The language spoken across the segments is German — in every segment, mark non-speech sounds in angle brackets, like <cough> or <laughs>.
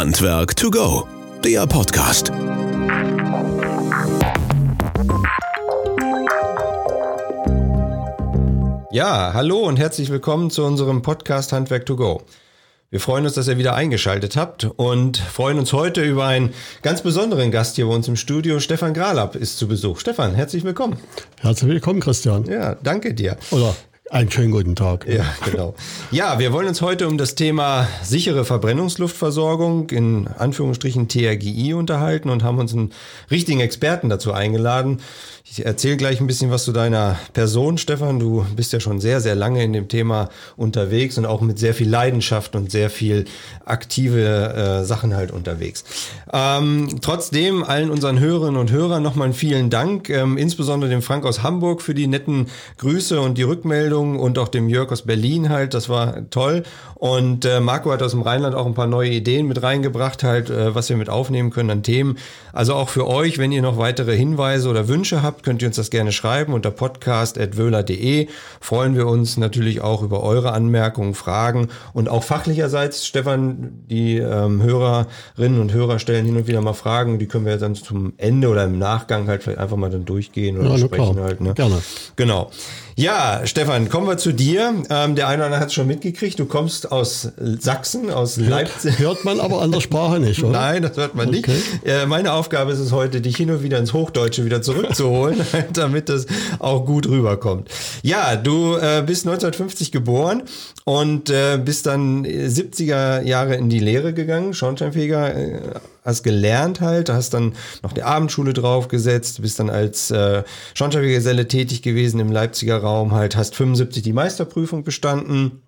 Handwerk to go, der Podcast. Ja, hallo und herzlich willkommen zu unserem Podcast Handwerk to go. Wir freuen uns, dass ihr wieder eingeschaltet habt und freuen uns heute über einen ganz besonderen Gast hier bei uns im Studio. Stefan Gralab ist zu Besuch. Stefan, herzlich willkommen. Herzlich willkommen, Christian. Ja, danke dir. Oder einen schönen guten Tag. Ja, genau. Ja, wir wollen uns heute um das Thema sichere Verbrennungsluftversorgung in Anführungsstrichen TRGI unterhalten und haben uns einen richtigen Experten dazu eingeladen. Ich erzähle gleich ein bisschen was zu deiner Person, Stefan. Du bist ja schon sehr, sehr lange in dem Thema unterwegs und auch mit sehr viel Leidenschaft und sehr viel aktive äh, Sachen halt unterwegs. Ähm, trotzdem allen unseren Hörerinnen und Hörern nochmal vielen Dank, ähm, insbesondere dem Frank aus Hamburg für die netten Grüße und die Rückmeldungen und auch dem Jörg aus Berlin halt. Das war toll. Und äh, Marco hat aus dem Rheinland auch ein paar neue Ideen mit reingebracht, halt, äh, was wir mit aufnehmen können an Themen. Also auch für euch, wenn ihr noch weitere Hinweise oder Wünsche habt, könnt ihr uns das gerne schreiben unter podcast.wöhler.de. Freuen wir uns natürlich auch über eure Anmerkungen, Fragen und auch fachlicherseits, Stefan, die ähm, Hörerinnen und Hörer stellen hin und wieder mal Fragen, die können wir dann zum Ende oder im Nachgang halt vielleicht einfach mal dann durchgehen oder ja, sprechen klar. halt. Ne? Gerne. Genau. Ja, Stefan, kommen wir zu dir. Ähm, der eine oder andere hat es schon mitgekriegt. Du kommst aus Sachsen, aus hört, Leipzig. Hört man aber an der Sprache nicht, oder? Nein, das hört man okay. nicht. Äh, meine Aufgabe ist es heute, dich hin und wieder ins Hochdeutsche wieder zurückzuholen, <laughs> <laughs> damit das auch gut rüberkommt. Ja, du äh, bist 1950 geboren und äh, bist dann 70er Jahre in die Lehre gegangen, Schornsteinfeger äh, hast gelernt halt, hast dann noch die Abendschule draufgesetzt, bist dann als äh, Schornsteinfegergeselle tätig gewesen im Leipziger Raum halt, hast 75 die Meisterprüfung bestanden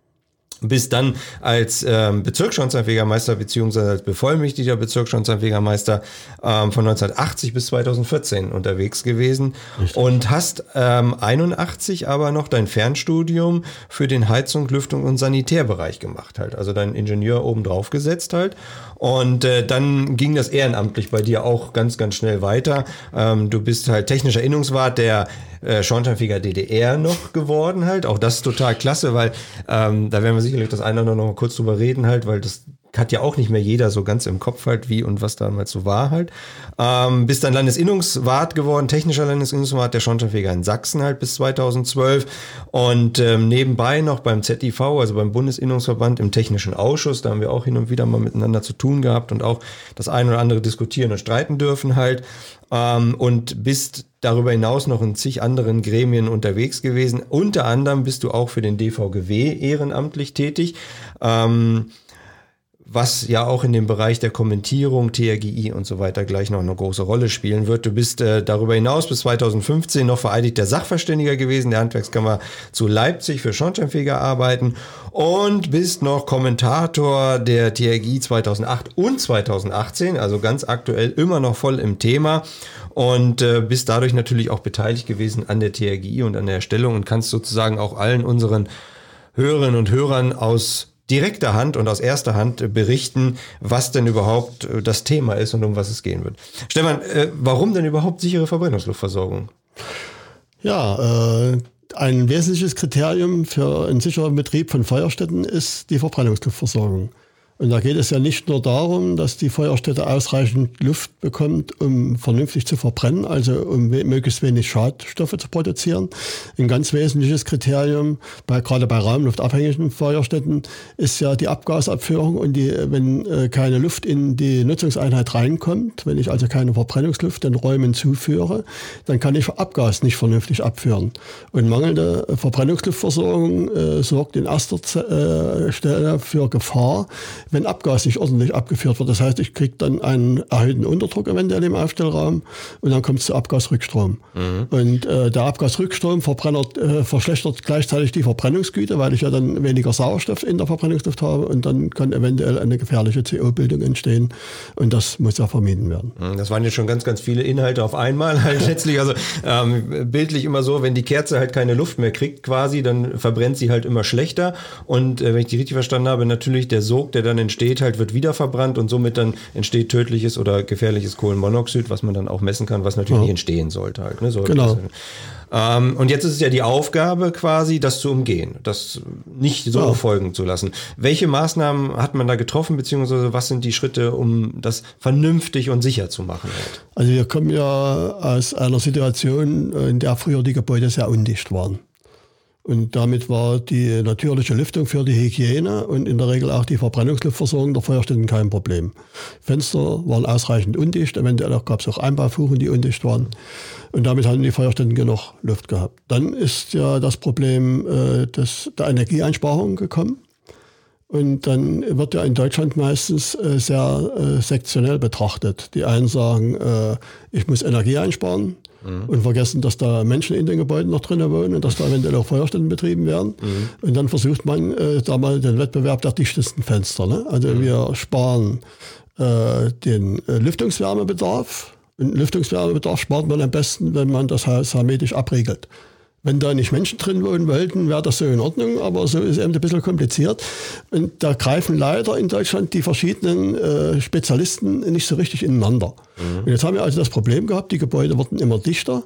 bist dann als ähm, Bezirksschornsteinfegermeister beziehungsweise als bevollmächtigter Bezirksschornsteinfegermeister ähm, von 1980 bis 2014 unterwegs gewesen Richtig. und hast ähm, 81 aber noch dein Fernstudium für den Heizung, Lüftung und Sanitärbereich gemacht halt, also dein Ingenieur oben drauf gesetzt halt und äh, dann ging das ehrenamtlich bei dir auch ganz, ganz schnell weiter. Ähm, du bist halt technischer Innungswart der äh, Schornsteinfeger DDR noch geworden halt. Auch das ist total klasse, weil ähm, da werden wir sicherlich das eine oder andere noch mal kurz drüber reden halt, weil das hat ja auch nicht mehr jeder so ganz im Kopf halt, wie und was damals so war halt. Ähm, bist dann Landesinnungswart geworden, technischer Landesinnungswart der Schornsteinfeger in Sachsen halt bis 2012 und ähm, nebenbei noch beim ZIV, also beim Bundesinnungsverband im technischen Ausschuss, da haben wir auch hin und wieder mal miteinander zu tun gehabt und auch das eine oder andere diskutieren und streiten dürfen halt ähm, und bist darüber hinaus noch in zig anderen Gremien unterwegs gewesen. Unter anderem bist du auch für den DVGW ehrenamtlich tätig. Ähm, was ja auch in dem Bereich der Kommentierung, TRGI und so weiter gleich noch eine große Rolle spielen wird. Du bist äh, darüber hinaus bis 2015 noch vereidigter Sachverständiger gewesen der Handwerkskammer zu Leipzig für Schornsteinfeger arbeiten und bist noch Kommentator der TRGI 2008 und 2018, also ganz aktuell immer noch voll im Thema und äh, bist dadurch natürlich auch beteiligt gewesen an der TRGI und an der Erstellung und kannst sozusagen auch allen unseren Hörerinnen und Hörern aus direkter Hand und aus erster Hand berichten, was denn überhaupt äh, das Thema ist und um was es gehen wird. Stefan, äh, warum denn überhaupt sichere Verbrennungsluftversorgung? Ja, äh, ein wesentliches Kriterium für einen sicheren Betrieb von Feuerstätten ist die Verbrennungsluftversorgung. Und da geht es ja nicht nur darum, dass die Feuerstätte ausreichend Luft bekommt, um vernünftig zu verbrennen, also um möglichst wenig Schadstoffe zu produzieren. Ein ganz wesentliches Kriterium, bei, gerade bei raumluftabhängigen Feuerstätten, ist ja die Abgasabführung. Und die, wenn äh, keine Luft in die Nutzungseinheit reinkommt, wenn ich also keine Verbrennungsluft den Räumen zuführe, dann kann ich Abgas nicht vernünftig abführen. Und mangelnde Verbrennungsluftversorgung äh, sorgt in erster äh, Stelle für Gefahr, wenn Abgas nicht ordentlich abgeführt wird. Das heißt, ich kriege dann einen erhöhten Unterdruck eventuell im Aufstellraum und dann kommt es zu Abgasrückstrom. Mhm. Und äh, der Abgasrückstrom äh, verschlechtert gleichzeitig die Verbrennungsgüte, weil ich ja dann weniger Sauerstoff in der Verbrennungsluft habe und dann kann eventuell eine gefährliche CO-Bildung entstehen und das muss ja vermieden werden. Mhm, das waren jetzt schon ganz, ganz viele Inhalte auf einmal halt <laughs> letztlich. Also ähm, bildlich immer so, wenn die Kerze halt keine Luft mehr kriegt quasi, dann verbrennt sie halt immer schlechter und äh, wenn ich die richtig verstanden habe, natürlich der Sog, der dann entsteht, halt wird wieder verbrannt und somit dann entsteht tödliches oder gefährliches Kohlenmonoxid, was man dann auch messen kann, was natürlich ja. nicht entstehen sollte halt. Ne? So genau. Ähm, und jetzt ist es ja die Aufgabe quasi, das zu umgehen, das nicht so ja. folgen zu lassen. Welche Maßnahmen hat man da getroffen, beziehungsweise was sind die Schritte, um das vernünftig und sicher zu machen? Halt? Also wir kommen ja aus einer Situation, in der früher die Gebäude sehr undicht waren. Und damit war die natürliche Lüftung für die Hygiene und in der Regel auch die Verbrennungsluftversorgung der Feuerstätten kein Problem. Fenster waren ausreichend undicht, eventuell gab es auch Einbaufuchen, die undicht waren. Und damit hatten die Feuerstätten genug Luft gehabt. Dann ist ja das Problem äh, des, der Energieeinsparung gekommen. Und dann wird ja in Deutschland meistens äh, sehr äh, sektionell betrachtet. Die einen sagen, äh, ich muss Energie einsparen mhm. und vergessen, dass da Menschen in den Gebäuden noch drinnen wohnen und dass da eventuell auch Feuerstätten betrieben werden. Mhm. Und dann versucht man äh, da mal den Wettbewerb der dichtesten Fenster. Ne? Also mhm. wir sparen äh, den äh, Lüftungswärmebedarf. Und Lüftungswärmebedarf spart man am besten, wenn man das Haus hermetisch abriegelt. Wenn da nicht Menschen drin wohnen wollten, wäre das so in Ordnung, aber so ist es eben ein bisschen kompliziert. Und da greifen leider in Deutschland die verschiedenen äh, Spezialisten nicht so richtig ineinander. Mhm. Und jetzt haben wir also das Problem gehabt, die Gebäude wurden immer dichter.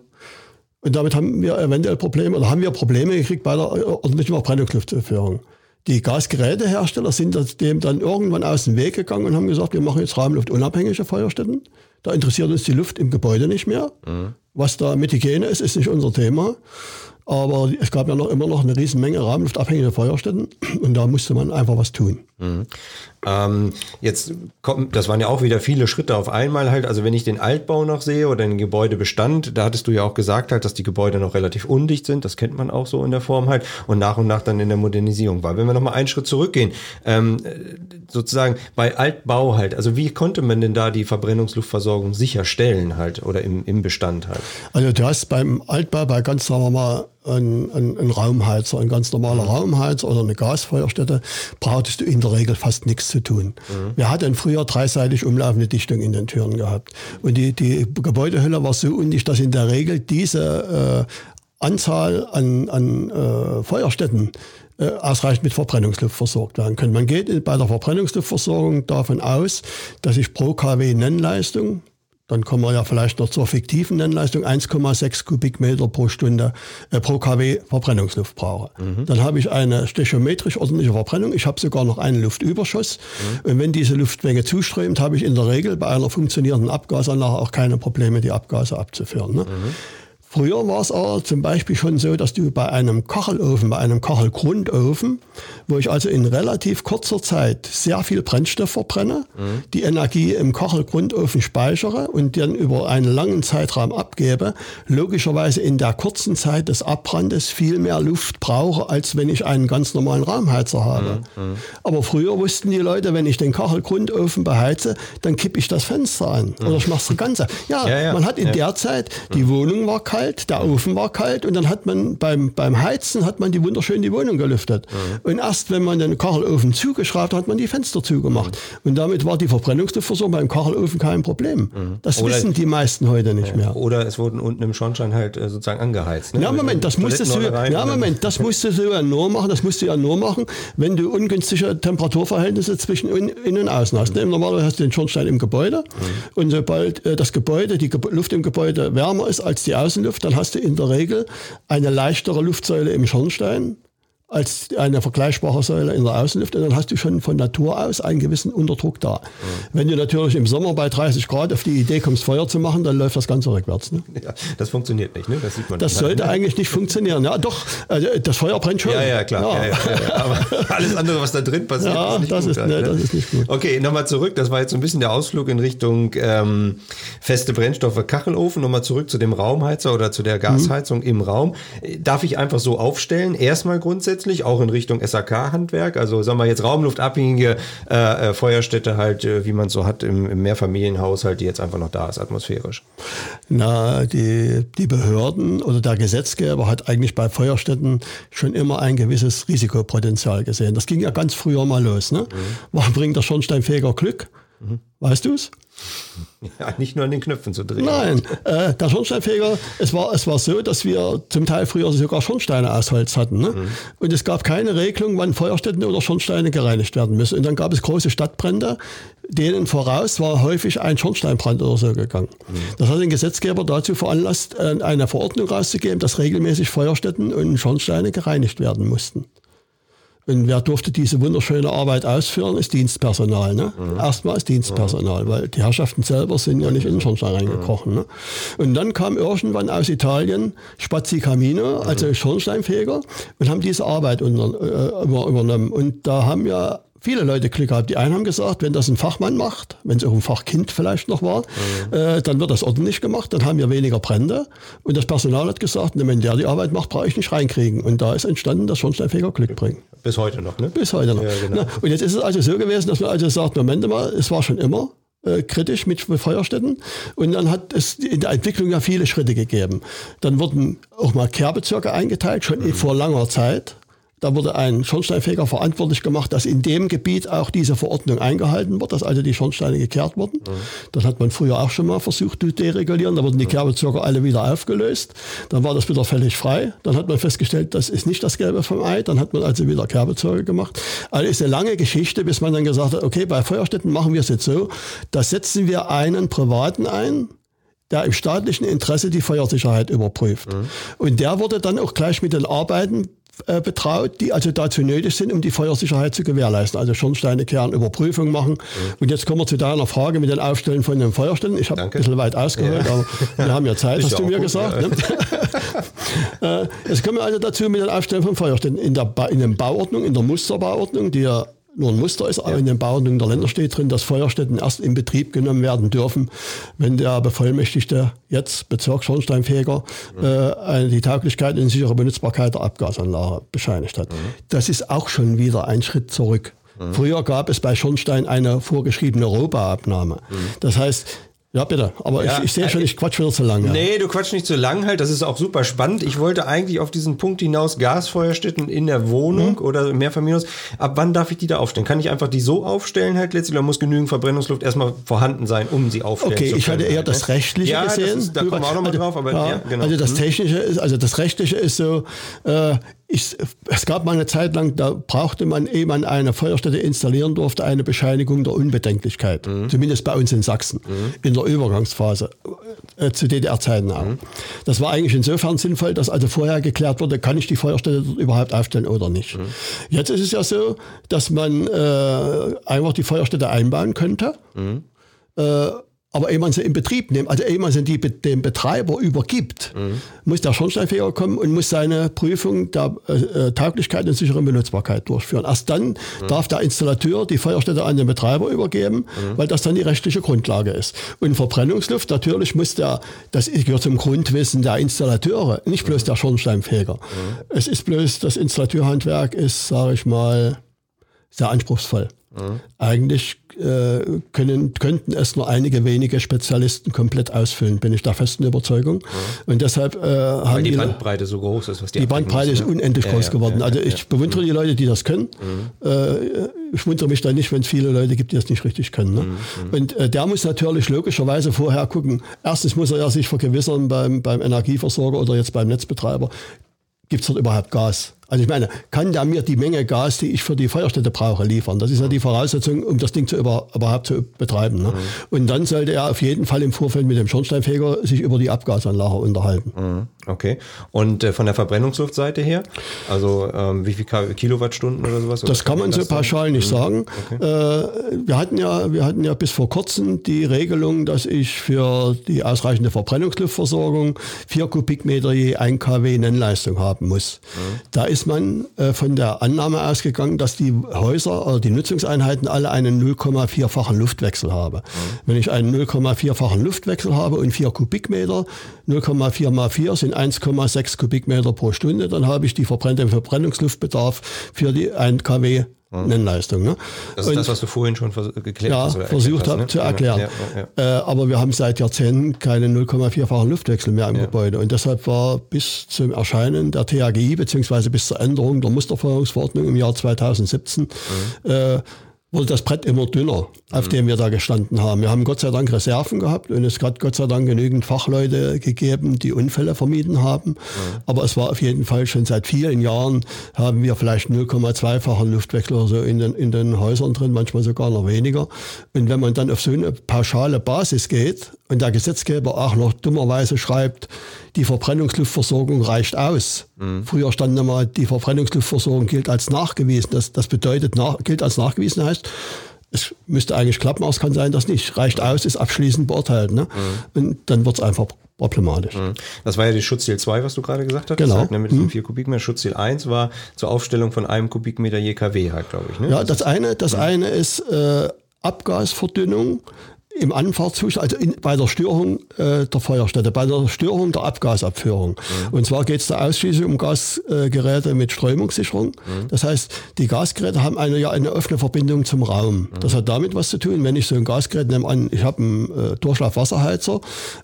Und damit haben wir eventuell Probleme, oder haben wir Probleme gekriegt bei der ordentlichen Verbrennungsluftführung. Die Gasgerätehersteller sind dem dann irgendwann aus dem Weg gegangen und haben gesagt, wir machen jetzt raumluftunabhängige Feuerstätten. Da interessiert uns die Luft im Gebäude nicht mehr. Mhm. Was da mit Hygiene ist, ist nicht unser Thema. Aber es gab ja noch immer noch eine riesen Menge raumluftabhängige Feuerstätten und da musste man einfach was tun. Mhm. Ähm, jetzt kommt, das waren ja auch wieder viele Schritte auf einmal halt. Also wenn ich den Altbau noch sehe oder den Gebäudebestand, da hattest du ja auch gesagt halt, dass die Gebäude noch relativ undicht sind. Das kennt man auch so in der Form halt und nach und nach dann in der Modernisierung war. Wenn wir nochmal einen Schritt zurückgehen, ähm, sozusagen bei Altbau halt, also wie konnte man denn da die Verbrennungsluftversorgung sicherstellen halt oder im, im Bestand halt? Also du hast beim Altbau bei ganz, sagen wir mal, ein, ein, ein Raumheizer, ein ganz normaler mhm. Raumheizer oder eine Gasfeuerstätte, brauchtest du in der Regel fast nichts zu tun. Mhm. Wir hatten früher dreiseitig umlaufende Dichtung in den Türen gehabt. Und die, die Gebäudehülle war so undicht, dass in der Regel diese äh, Anzahl an, an äh, Feuerstätten äh, ausreichend mit Verbrennungsluft versorgt werden können. Man geht bei der Verbrennungsluftversorgung davon aus, dass ich pro kW Nennleistung, dann kommen wir ja vielleicht noch zur fiktiven Nennleistung, 1,6 Kubikmeter pro Stunde äh, pro kW Verbrennungsluft brauche. Mhm. Dann habe ich eine stechometrisch ordentliche Verbrennung. Ich habe sogar noch einen Luftüberschuss. Mhm. Und wenn diese Luftmenge zuströmt, habe ich in der Regel bei einer funktionierenden Abgasanlage auch keine Probleme, die Abgase abzuführen. Ne? Mhm. Früher war es aber zum Beispiel schon so, dass du bei einem Kachelofen, bei einem Kachelgrundofen, wo ich also in relativ kurzer Zeit sehr viel Brennstoff verbrenne, mhm. die Energie im Kachelgrundofen speichere und dann über einen langen Zeitraum abgebe, logischerweise in der kurzen Zeit des Abbrandes viel mehr Luft brauche, als wenn ich einen ganz normalen Raumheizer habe. Mhm. mhm. Aber früher wussten die Leute, wenn ich den Kachelgrundofen beheize, dann kippe ich das Fenster an mhm. oder ich mache es ganz. Ja, ja, ja, man hat in ja. der Zeit, die mhm. Wohnung war kalt, kalt, der Ofen war kalt und dann hat man beim, beim Heizen hat man die wunderschön die Wohnung gelüftet. Mhm. Und erst wenn man den Kachelofen zugeschraubt hat, hat man die Fenster zugemacht. Mhm. Und damit war die Verbrennungsluftversorgung beim Kachelofen kein Problem. Mhm. Das oder wissen die meisten heute nicht ja. mehr. Oder es wurden unten im Schornstein halt äh, sozusagen angeheizt. Ne? Ja, Moment, das musstest du, ja, Moment, das <laughs> musstest du ja nur machen, das musst du ja nur machen, wenn du ungünstige Temperaturverhältnisse zwischen innen und außen hast. Mhm. Normalerweise hast du den Schornstein im Gebäude mhm. und sobald äh, das Gebäude, die Luft im Gebäude wärmer ist als die Außenluft, dann hast du in der Regel eine leichtere Luftsäule im Schornstein als eine vergleichbare Säule in der Außenluft und dann hast du schon von Natur aus einen gewissen Unterdruck da. Mhm. Wenn du natürlich im Sommer bei 30 Grad auf die Idee kommst, Feuer zu machen, dann läuft das Ganze rückwärts. Ne? Ja, das funktioniert nicht, ne? Das sieht man. Das nicht. sollte eigentlich nicht funktionieren. Ja, doch, also das Feuer brennt schon. Ja, ja, klar. Ja. Ja, aber <laughs> alles andere, was da drin passiert, ja, ist nicht das gut. Ist, halt, ne, das ist nicht gut. Okay, nochmal zurück. Das war jetzt so ein bisschen der Ausflug in Richtung ähm, feste Brennstoffe, Kachelofen. Nochmal zurück zu dem Raumheizer oder zu der Gasheizung mhm. im Raum. Darf ich einfach so aufstellen? Erstmal grundsätzlich, auch in Richtung SAK-Handwerk, also sagen wir jetzt raumluftabhängige äh, äh, Feuerstätte halt, äh, wie man so hat im, im Mehrfamilienhaushalt, die jetzt einfach noch da ist, atmosphärisch? Na, die, die Behörden oder der Gesetzgeber hat eigentlich bei Feuerstätten schon immer ein gewisses Risikopotenzial gesehen. Das ging ja ganz früher mal los. Ne? Mhm. Man bringt der Schornsteinfeger Glück Weißt du es? Ja, nicht nur an den Knöpfen zu drehen. Nein, äh, der Schornsteinfeger, es war, es war so, dass wir zum Teil früher sogar Schornsteine aus Holz hatten. Ne? Mhm. Und es gab keine Regelung, wann Feuerstätten oder Schornsteine gereinigt werden müssen. Und dann gab es große Stadtbrände, denen voraus war häufig ein Schornsteinbrand oder so gegangen. Mhm. Das hat den Gesetzgeber dazu veranlasst, äh, eine Verordnung rauszugeben, dass regelmäßig Feuerstätten und Schornsteine gereinigt werden mussten. Und wer durfte diese wunderschöne Arbeit ausführen, ist Dienstpersonal. Ne? Mhm. Erstmal ist Dienstpersonal, mhm. weil die Herrschaften selber sind ja nicht in den Schornstein reingekrochen. Ne? Und dann kam irgendwann aus Italien Spazi Camino, also Schornsteinfeger, und haben diese Arbeit unter, äh, übernommen. Und da haben ja viele Leute Glück gehabt. Die einen haben gesagt, wenn das ein Fachmann macht, wenn es auch ein Fachkind vielleicht noch war, mhm. äh, dann wird das ordentlich gemacht, dann haben wir weniger Brände. Und das Personal hat gesagt, wenn der die Arbeit macht, brauche ich nicht reinkriegen. Und da ist entstanden, dass Schornsteinfeger Glück bringen. Bis heute noch, ne? Bis heute noch. Ja, genau. Na, und jetzt ist es also so gewesen, dass man also sagt, Moment mal, es war schon immer äh, kritisch mit Feuerstätten. Und dann hat es in der Entwicklung ja viele Schritte gegeben. Dann wurden auch mal Kehrbezirke eingeteilt, schon mhm. vor langer Zeit. Da wurde ein Schornsteinfeger verantwortlich gemacht, dass in dem Gebiet auch diese Verordnung eingehalten wird, dass also die Schornsteine gekehrt wurden. Mhm. Das hat man früher auch schon mal versucht zu deregulieren. Da wurden die mhm. Kehrbezirke alle wieder aufgelöst. Dann war das wieder völlig frei. Dann hat man festgestellt, das ist nicht das Gelbe vom Ei. Dann hat man also wieder Kehrbezirke gemacht. Also ist eine lange Geschichte, bis man dann gesagt hat, okay, bei Feuerstätten machen wir es jetzt so, da setzen wir einen Privaten ein, der im staatlichen Interesse die Feuersicherheit überprüft. Mhm. Und der wurde dann auch gleich mit den Arbeiten äh, betraut, die also dazu nötig sind, um die Feuersicherheit zu gewährleisten. Also Schornsteine kehren, Überprüfung machen. Mhm. Und jetzt kommen wir zu deiner Frage mit den Aufstellen von den Feuerstellen. Ich habe ein bisschen weit ausgeholt, ja. aber wir haben ja Zeit, hast du mir gut, gesagt. Ja. Ne? <laughs> Äh, jetzt kommen wir also dazu mit den Aufstellen von Feuerstellen. In der, ba in der Bauordnung, in der Musterbauordnung, die ja nur ein Muster ist, aber ja. in den Bauordnungen der Länder steht drin, dass Feuerstätten erst in Betrieb genommen werden dürfen, wenn der Bevollmächtigte, jetzt Bezirksschornsteinfeger, ja. äh, die Tauglichkeit und sichere Benutzbarkeit der Abgasanlage bescheinigt hat. Mhm. Das ist auch schon wieder ein Schritt zurück. Mhm. Früher gab es bei Schornstein eine vorgeschriebene Rohbauabnahme. Mhm. Das heißt, ja, bitte. Aber ja, ich, ich sehe schon, ich quatsch wieder zu lange. Nee, du quatsch nicht zu lang halt. Das ist auch super spannend. Ich wollte eigentlich auf diesen Punkt hinaus, Gasfeuerstätten in der Wohnung mhm. oder Mehrfamilienhaus. Ab wann darf ich die da aufstellen? Kann ich einfach die so aufstellen halt letztlich oder muss genügend Verbrennungsluft erstmal vorhanden sein, um sie aufstellen okay, zu können? Okay, ich hatte eher halt, das ne? Rechtliche ja, gesehen. Ist, da kommen wir auch nochmal also, drauf. Aber, ja, ja, genau. Also das mhm. Technische ist, also das Rechtliche ist so, äh, ich, es gab mal eine Zeit lang, da brauchte man, ehe man eine Feuerstätte installieren durfte, eine Bescheinigung der Unbedenklichkeit. Mhm. Zumindest bei uns in Sachsen, mhm. in der Übergangsphase, äh, zu DDR-Zeiten auch. Mhm. Das war eigentlich insofern sinnvoll, dass also vorher geklärt wurde, kann ich die Feuerstätte überhaupt aufstellen oder nicht. Mhm. Jetzt ist es ja so, dass man äh, einfach die Feuerstätte einbauen könnte. Mhm. Äh, aber ehe man sie in Betrieb nimmt, also ehe man sie die, dem Betreiber übergibt, mhm. muss der Schornsteinfeger kommen und muss seine Prüfung der äh, äh, Tauglichkeit und sicheren Benutzbarkeit durchführen. Erst dann mhm. darf der Installateur die Feuerstätte an den Betreiber übergeben, mhm. weil das dann die rechtliche Grundlage ist. Und Verbrennungsluft, natürlich muss der, das gehört zum Grundwissen der Installateure, nicht bloß mhm. der Schornsteinfeger. Mhm. Es ist bloß, das Installateurhandwerk ist, sage ich mal, sehr anspruchsvoll. Mhm. Eigentlich äh, können, könnten es nur einige wenige Spezialisten komplett ausfüllen, bin ich der festen Überzeugung. Mhm. Und deshalb äh, Weil haben die Bandbreite so groß ist, was die Die Bandbreite ist ne? unendlich ja, groß ja, geworden. Ja, also ich bewundere die Leute, die das können. Mhm. Äh, ich wundere mich da nicht, wenn es viele Leute gibt, die das nicht richtig können. Ne? Mhm. Und äh, der muss natürlich logischerweise vorher gucken. Erstens muss er ja sich vergewissern beim, beim Energieversorger oder jetzt beim Netzbetreiber, gibt es dort überhaupt Gas? Also ich meine, kann der mir die Menge Gas, die ich für die Feuerstätte brauche, liefern? Das ist ja die Voraussetzung, um das Ding zu über, überhaupt zu betreiben. Ne? Mhm. Und dann sollte er auf jeden Fall im Vorfeld mit dem Schornsteinfeger sich über die Abgasanlage unterhalten. Mhm. Okay. Und äh, von der Verbrennungsluftseite her? Also ähm, wie viel Kilowattstunden oder sowas? Das kann man so pauschal nicht mhm. sagen. Okay. Äh, wir, hatten ja, wir hatten ja bis vor kurzem die Regelung, dass ich für die ausreichende Verbrennungsluftversorgung vier Kubikmeter je 1 kW Nennleistung haben muss. Mhm. Da ist ist man äh, von der Annahme ausgegangen, dass die Häuser oder die Nutzungseinheiten alle einen 0,4-fachen Luftwechsel haben. Mhm. Wenn ich einen 0,4-fachen Luftwechsel habe und 4 Kubikmeter, 0,4 mal 4 sind 1,6 Kubikmeter pro Stunde, dann habe ich die verbrennte Verbrennungsluftbedarf für die 1 kW Nennleistung. Ne? Das ist und, das, was du vorhin schon geklärt ja, hast. versucht habe ne? zu erklären. Ja, ja. Äh, aber wir haben seit Jahrzehnten keinen 0,4-fachen Luftwechsel mehr im Gebäude. Und deshalb war bis zum Erscheinen der THGI, beziehungsweise bis zur Änderung der Musterfeuerungsverordnung im Jahr 2017, mhm. äh, wurde das Brett immer dünner, auf dem wir da gestanden haben. Wir haben Gott sei Dank Reserven gehabt und es hat Gott sei Dank genügend Fachleute gegeben, die Unfälle vermieden haben. Ja. Aber es war auf jeden Fall schon seit vielen Jahren haben wir vielleicht 0,2-fachen Luftwechsel oder so in den, in den Häusern drin, manchmal sogar noch weniger. Und wenn man dann auf so eine pauschale Basis geht und der Gesetzgeber auch noch dummerweise schreibt, die Verbrennungsluftversorgung reicht aus. Mhm. Früher stand immer, die Verbrennungsluftversorgung gilt als nachgewiesen. Das, das bedeutet, nach, gilt als nachgewiesen heißt, es müsste eigentlich klappen, aber es kann sein, dass nicht. Reicht aus, ist abschließend beurteilt. Ne? Mhm. Und dann wird es einfach problematisch. Mhm. Das war ja die Schutzziel 2, was du gerade gesagt hast. Genau. Halt, ne, mit diesen 4 mhm. Kubikmeter. Schutzziel 1 war zur Aufstellung von einem Kubikmeter je kW halt, glaube ich. Ne? Ja, das, das eine, das mhm. eine ist äh, Abgasverdünnung im Anfahrtszustand, also in, bei der Störung äh, der Feuerstätte, bei der Störung der Abgasabführung. Mhm. Und zwar geht es da ausschließlich um Gasgeräte mit Strömungssicherung. Mhm. Das heißt, die Gasgeräte haben eine, ja eine offene Verbindung zum Raum. Mhm. Das hat damit was zu tun, wenn ich so ein Gasgerät nehme an, ich habe einen äh, Durchlaufwasserheizer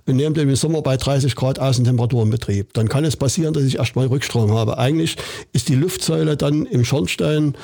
und nehme den im Sommer bei 30 Grad Außentemperatur in Betrieb, dann kann es passieren, dass ich erstmal Rückstrom habe. Eigentlich ist die Luftsäule dann im Schornstein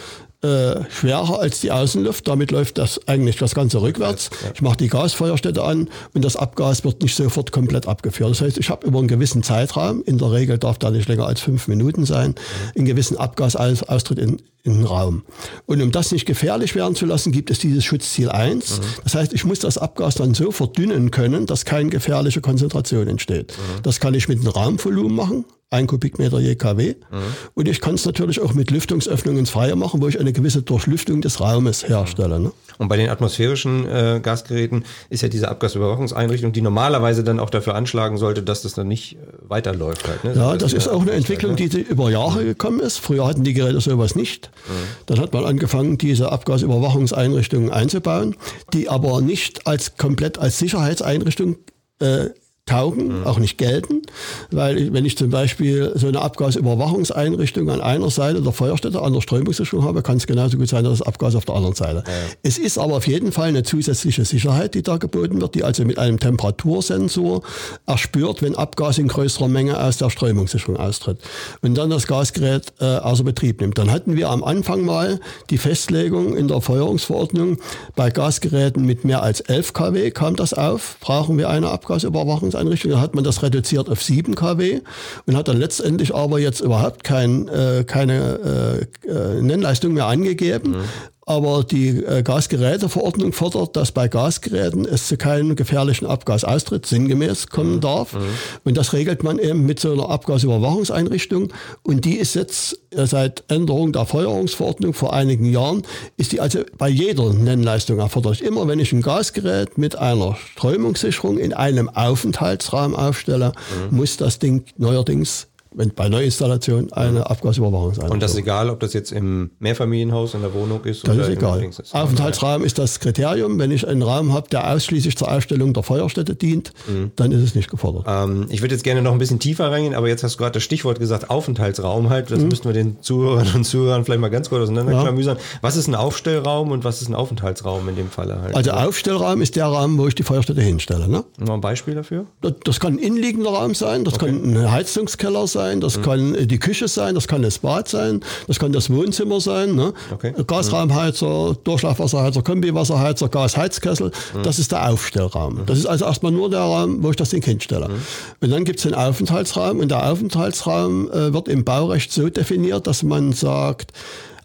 äh, schwerer als die Außenluft. Damit läuft das eigentlich das Ganze rückwärts. Ich mache die Gasfeuerstätte an und das Abgas wird nicht sofort komplett abgeführt. Das heißt, ich habe über einen gewissen Zeitraum, in der Regel darf der nicht länger als fünf Minuten sein, einen gewissen Abgasaustritt in, in den Raum. Und um das nicht gefährlich werden zu lassen, gibt es dieses Schutzziel 1. Mhm. Das heißt, ich muss das Abgas dann so verdünnen können, dass keine gefährliche Konzentration entsteht. Mhm. Das kann ich mit einem Raumvolumen machen, ein Kubikmeter je kW. Mhm. Und ich kann es natürlich auch mit Lüftungsöffnungen ins Freie machen, wo ich eine gewisse Durchlüftung des Raumes herstelle. Ne? Und bei den atmosphärischen äh, Gasgeräten ist ja diese Abgasüberwachungseinrichtung, die normalerweise dann auch dafür anschlagen sollte, dass das dann nicht äh, weiterläuft. Halt, ne? Ja, das, das ist auch eine Entwicklung, ne? die über Jahre gekommen ist. Früher hatten die Geräte sowas nicht. Mhm. Dann hat man angefangen, diese Abgasüberwachungseinrichtungen einzubauen, die aber nicht als komplett als Sicherheitseinrichtung äh, taugen, auch nicht gelten, weil wenn ich zum Beispiel so eine Abgasüberwachungseinrichtung an einer Seite der Feuerstätte an der Strömungssicherung habe, kann es genauso gut sein, dass das Abgas auf der anderen Seite. Ja. Es ist aber auf jeden Fall eine zusätzliche Sicherheit, die da geboten wird, die also mit einem Temperatursensor erspürt, wenn Abgas in größerer Menge aus der Strömungssicherung austritt und dann das Gasgerät äh, außer Betrieb nimmt. Dann hatten wir am Anfang mal die Festlegung in der Feuerungsverordnung, bei Gasgeräten mit mehr als 11 kW kam das auf, brauchen wir eine Abgasüberwachungseinrichtung Da hat man das reduziert auf 7 kW und hat dann letztendlich aber jetzt überhaupt kein, äh, keine äh, äh Nennleistung mehr angegeben. Mhm. Aber die äh, Gasgeräteverordnung fordert, dass bei Gasgeräten es zu keinem gefährlichen Abgasaustritt sinngemäß kommen mhm. darf. Mhm. Und das regelt man eben mit so einer Abgasüberwachungseinrichtung. Und die ist jetzt äh, seit Änderung der Feuerungsverordnung vor einigen Jahren, ist die also bei jeder Nennleistung erforderlich. Immer wenn ich ein Gasgerät mit einer Strömungssicherung in einem Aufenthaltsraum aufstelle, mhm. muss das Ding neuerdings bei Neuinstallation eine Abgasüberwachungseinrichtung. Und das ist egal, ob das jetzt im Mehrfamilienhaus in der Wohnung ist das oder ist egal. Ist. Aufenthaltsraum ist das Kriterium. Wenn ich einen Raum habe, der ausschließlich zur Ausstellung der Feuerstätte dient, mhm. dann ist es nicht gefordert. Ähm, ich würde jetzt gerne noch ein bisschen tiefer reingehen, aber jetzt hast du gerade das Stichwort gesagt, Aufenthaltsraum halt. Das mhm. müssten wir den Zuhörern und Zuhörern vielleicht mal ganz kurz auseinanderklamüsern. Ja. Was ist ein Aufstellraum und was ist ein Aufenthaltsraum in dem Falle halt? Also Aufstellraum ist der Raum, wo ich die Feuerstätte hinstelle. Ne? Noch ein Beispiel dafür? Das, das kann ein innenliegender Raum sein, das okay. kann ein Heizungskeller sein sein, das mhm. kann äh, die Küche sein, das kann das Bad sein, das kann das Wohnzimmer sein. Ne? Okay. Gasraumheizer, Durchlaufwasserheizer, Kombiwasserheizer, Gasheizkessel, mhm. das ist der Aufstellraum. Mhm. Das ist also erstmal nur der Raum, wo ich das Ding hinstelle. Mhm. Und dann gibt es den Aufenthaltsraum und der Aufenthaltsraum äh, wird im Baurecht so definiert, dass man sagt,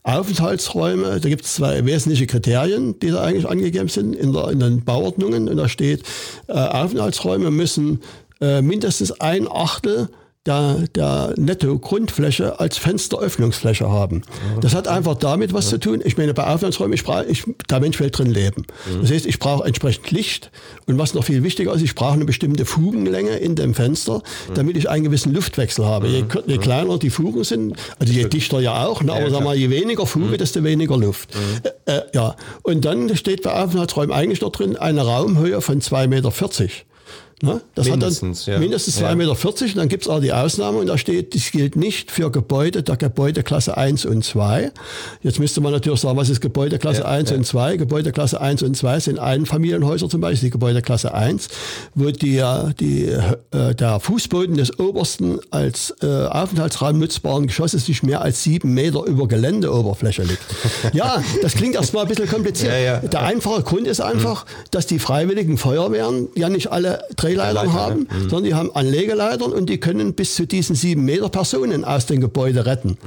Aufenthaltsräume, da gibt es zwei wesentliche Kriterien, die da eigentlich angegeben sind in, der, in den Bauordnungen. Und da steht, äh, Aufenthaltsräume müssen äh, mindestens ein Achtel der, der Netto-Grundfläche als Fensteröffnungsfläche haben. Das hat einfach damit was zu tun. Ich meine, bei Aufenthaltsräumen, ich brauche, ich, der Mensch will drin leben. Das heißt, ich brauche entsprechend Licht und was noch viel wichtiger ist, ich brauche eine bestimmte Fugenlänge in dem Fenster, damit ich einen gewissen Luftwechsel habe. Je, je kleiner die Fugen sind, also je dichter ja auch, ne, aber sag mal, je weniger Fuge, desto weniger Luft. Äh, äh, ja. Und dann steht bei Aufenthaltsräumen eigentlich noch drin eine Raumhöhe von 2,40 Meter. Ne? Das Mindestens, hat dann ja. mindestens 2,40 Ja. Meter. Und dann gibt es auch die Ausnahme und da steht, das gilt nicht für Gebäude der Gebäudeklasse 1 und 2. Jetzt müsste man natürlich sagen, was ist Gebäudeklasse Ja, 1 ja. und 2? Gebäudeklasse 1 und 2 sind Einfamilienhäuser zum Beispiel, die Gebäudeklasse 1, wo die, die, äh, der Fußboden des obersten als äh, Aufenthaltsraum nutzbaren Geschosses nicht mehr als sieben Meter über Geländeoberfläche liegt. <laughs> Ja, das klingt erstmal ein bisschen kompliziert. Der einfache Grund ist einfach, dass die freiwilligen Feuerwehren ja nicht alle Leiter, haben, ne? sondern die haben Anlegeleitern und die können bis zu diesen sieben Meter Personen aus dem Gebäude retten.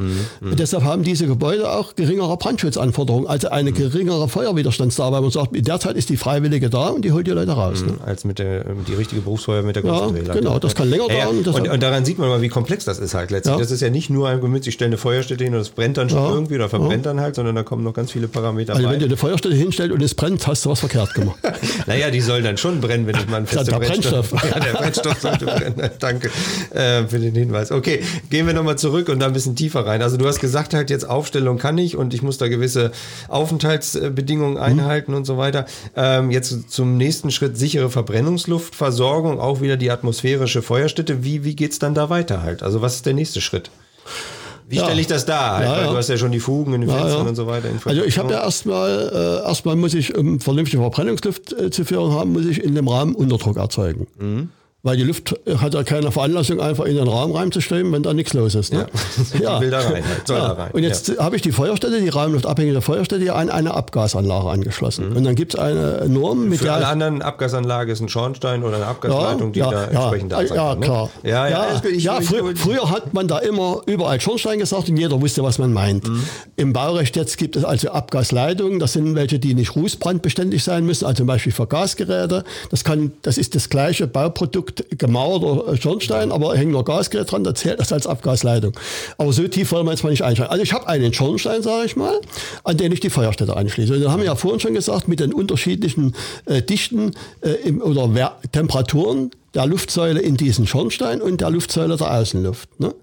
Und deshalb haben diese Gebäude auch geringere Brandschutzanforderungen, also eine geringere Feuerwiderstandsdauer, weil man sagt, in der Zeit ist die Freiwillige da und die holt die Leute raus. Ne? als mit der die richtige Berufsfeuer mit der Ja, genau, das kann länger Ja, ja. dauern, das- Und, und daran sieht man mal, wie komplex das ist halt letztlich. Ja. Das ist ja nicht nur ein Gemüse, ich stelle eine Feuerstätte hin und das brennt dann schon Ja. irgendwie oder verbrennt dann halt, sondern da kommen noch ganz viele Parameter Also wenn rein. du eine Feuerstelle hinstellst und es brennt, hast du was verkehrt gemacht. <laughs> Naja, die sollen dann schon brennen, wenn ich mal einen festen der Brennstoff. <laughs> Ja, der Brennstoff sollte <laughs> brennen. Danke äh, für den Hinweis. Okay, gehen wir nochmal zurück und da ein bisschen tiefer rein. Also du hast gesagt halt jetzt Aufstellung kann ich und ich muss da gewisse Aufenthaltsbedingungen einhalten und so weiter. Ähm, jetzt zum nächsten Schritt sichere Verbrennungsluftversorgung, auch wieder die atmosphärische Feuerstätte. Wie, wie geht's dann da weiter halt? Also was ist der nächste Schritt? Wie Ja. stelle ich das dar? Ja, ja. Du hast ja schon die Fugen in den Fenstern und so weiter. Also ich habe ja erstmal, äh, erstmal muss ich, um vernünftige Verbrennungsluft äh, zu führen haben, muss ich in dem Rahmen Unterdruck erzeugen. Mhm. Weil die Luft äh, hat ja keine Veranlassung, einfach in den Raum reinzuströmen, wenn da nichts los ist. Ne? Die <laughs> will da rein, halt. soll Ja. da rein. Und jetzt habe ich die Feuerstätte, die raumluftabhängige Feuerstätte, an eine Abgasanlage angeschlossen. Und dann gibt es eine Norm, mit Mhm. Für alle der anderen Abgasanlage ist ein Schornstein oder eine Abgasleitung, die ja, da ja, entsprechend da ja, sein ja, ne? klar. Ja, ja, ja. Ich- ja ich- frü ich- früher hat man da immer überall Schornstein gesagt und jeder wusste, was man meint. Mhm. Im Baurecht jetzt gibt es also Abgasleitungen. Das sind welche, die nicht rußbrandbeständig sein müssen, also zum Beispiel für Gasgeräte. Das kann, das ist das gleiche Bauprodukt, gemauerter Schornstein, aber hängt noch Gasgerät dran, da zählt das als Abgasleitung. Aber so tief wollen wir jetzt mal nicht einsteigen. Also ich habe einen Schornstein, sage ich mal, an den ich die Feuerstätte anschließe. Und dann haben wir ja vorhin schon gesagt, mit den unterschiedlichen äh, Dichten äh, im, oder Temperaturen der Luftsäule in diesen Schornstein und der Luftsäule der Außenluft. Ne?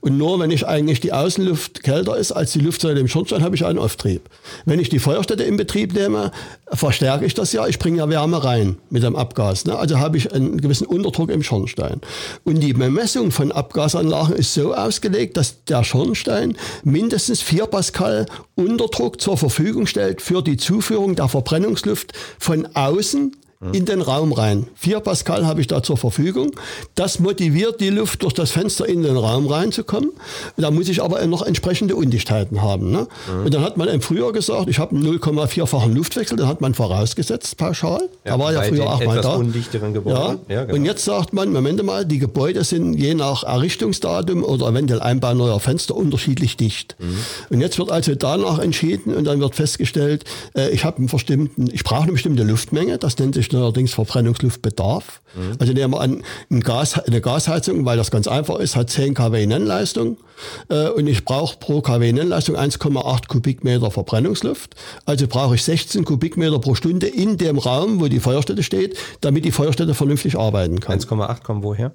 Und nur wenn ich eigentlich die Außenluft kälter ist als die Luftsäule im Schornstein, habe ich einen Auftrieb. Wenn ich die Feuerstätte in Betrieb nehme, verstärke ich das ja. Ich bringe ja Wärme rein mit dem Abgas. Ne? Also habe ich einen gewissen Unterdruck im Schornstein. Und die Bemessung von Abgasanlagen ist so ausgelegt, dass der Schornstein mindestens 4 Pascal Unterdruck zur Verfügung stellt für die Zuführung der Verbrennungsluft von außen in den Raum rein. 4 Pascal habe ich da zur Verfügung. Das motiviert die Luft durch das Fenster in den Raum reinzukommen. Da muss ich aber noch entsprechende Undichtheiten haben. Ne? Und dann hat man im Frühjahr gesagt, ich habe einen 0,4-fachen Luftwechsel, den hat man vorausgesetzt pauschal. Ja, da war ja früher auch mal da. undichteren Gebäuden. Ja. Ja, genau. Und jetzt sagt man, Moment mal, die Gebäude sind je nach Errichtungsdatum oder eventuell Einbau neuer Fenster unterschiedlich dicht. Mhm. Und jetzt wird also danach entschieden und dann wird festgestellt, äh, ich habe einen bestimmten, ich brauche eine bestimmte Luftmenge, das nennt sich neuerdings Verbrennungsluftbedarf. Mhm. Also nehmen wir an, ein Gas, eine Gasheizung, weil das ganz einfach ist, hat 10 kW Nennleistung äh, und ich brauche pro kW Nennleistung 1,8 Kubikmeter Verbrennungsluft. Also brauche ich 16 Kubikmeter pro Stunde in dem Raum, wo die Feuerstätte steht, damit die Feuerstätte vernünftig arbeiten kann. 1,8 kommen woher?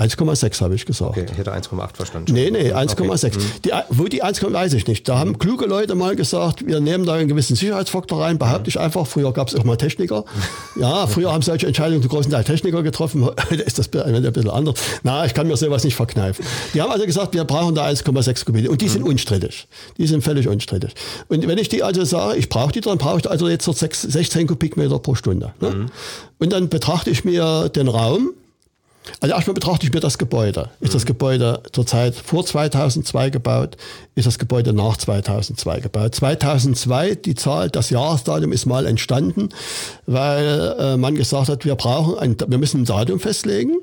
1,6 habe ich gesagt. Okay, ich hätte 1,8 verstanden. Nee, nee, 1,6. Okay. Mhm. Die, wo die 1,6 weiß ich nicht. Da haben kluge Leute mal gesagt, wir nehmen da einen gewissen Sicherheitsfaktor rein, behaupte ich einfach. Früher gab es auch mal Techniker. <laughs> Ja, früher haben solche Entscheidungen zu großen Teil Techniker getroffen. <laughs> Heute ist das ein bisschen anders. Na, ich kann mir sowas nicht verkneifen. Die haben also gesagt, wir brauchen da 1,6 Kubik. Und die sind unstrittig. Die sind völlig unstrittig. Und wenn ich die also sage, ich brauche die, dann brauche ich also jetzt so 6, 16 Kubikmeter pro Stunde. Ne? Und dann betrachte ich mir den Raum also erstmal betrachte ich mir das Gebäude. Ist das Gebäude zurzeit vor 2002 gebaut? Ist das Gebäude nach 2002 gebaut? 2002, die Zahl, das Jahresdatum ist mal entstanden, weil äh, man gesagt hat, wir brauchen ein, wir müssen ein Datum festlegen,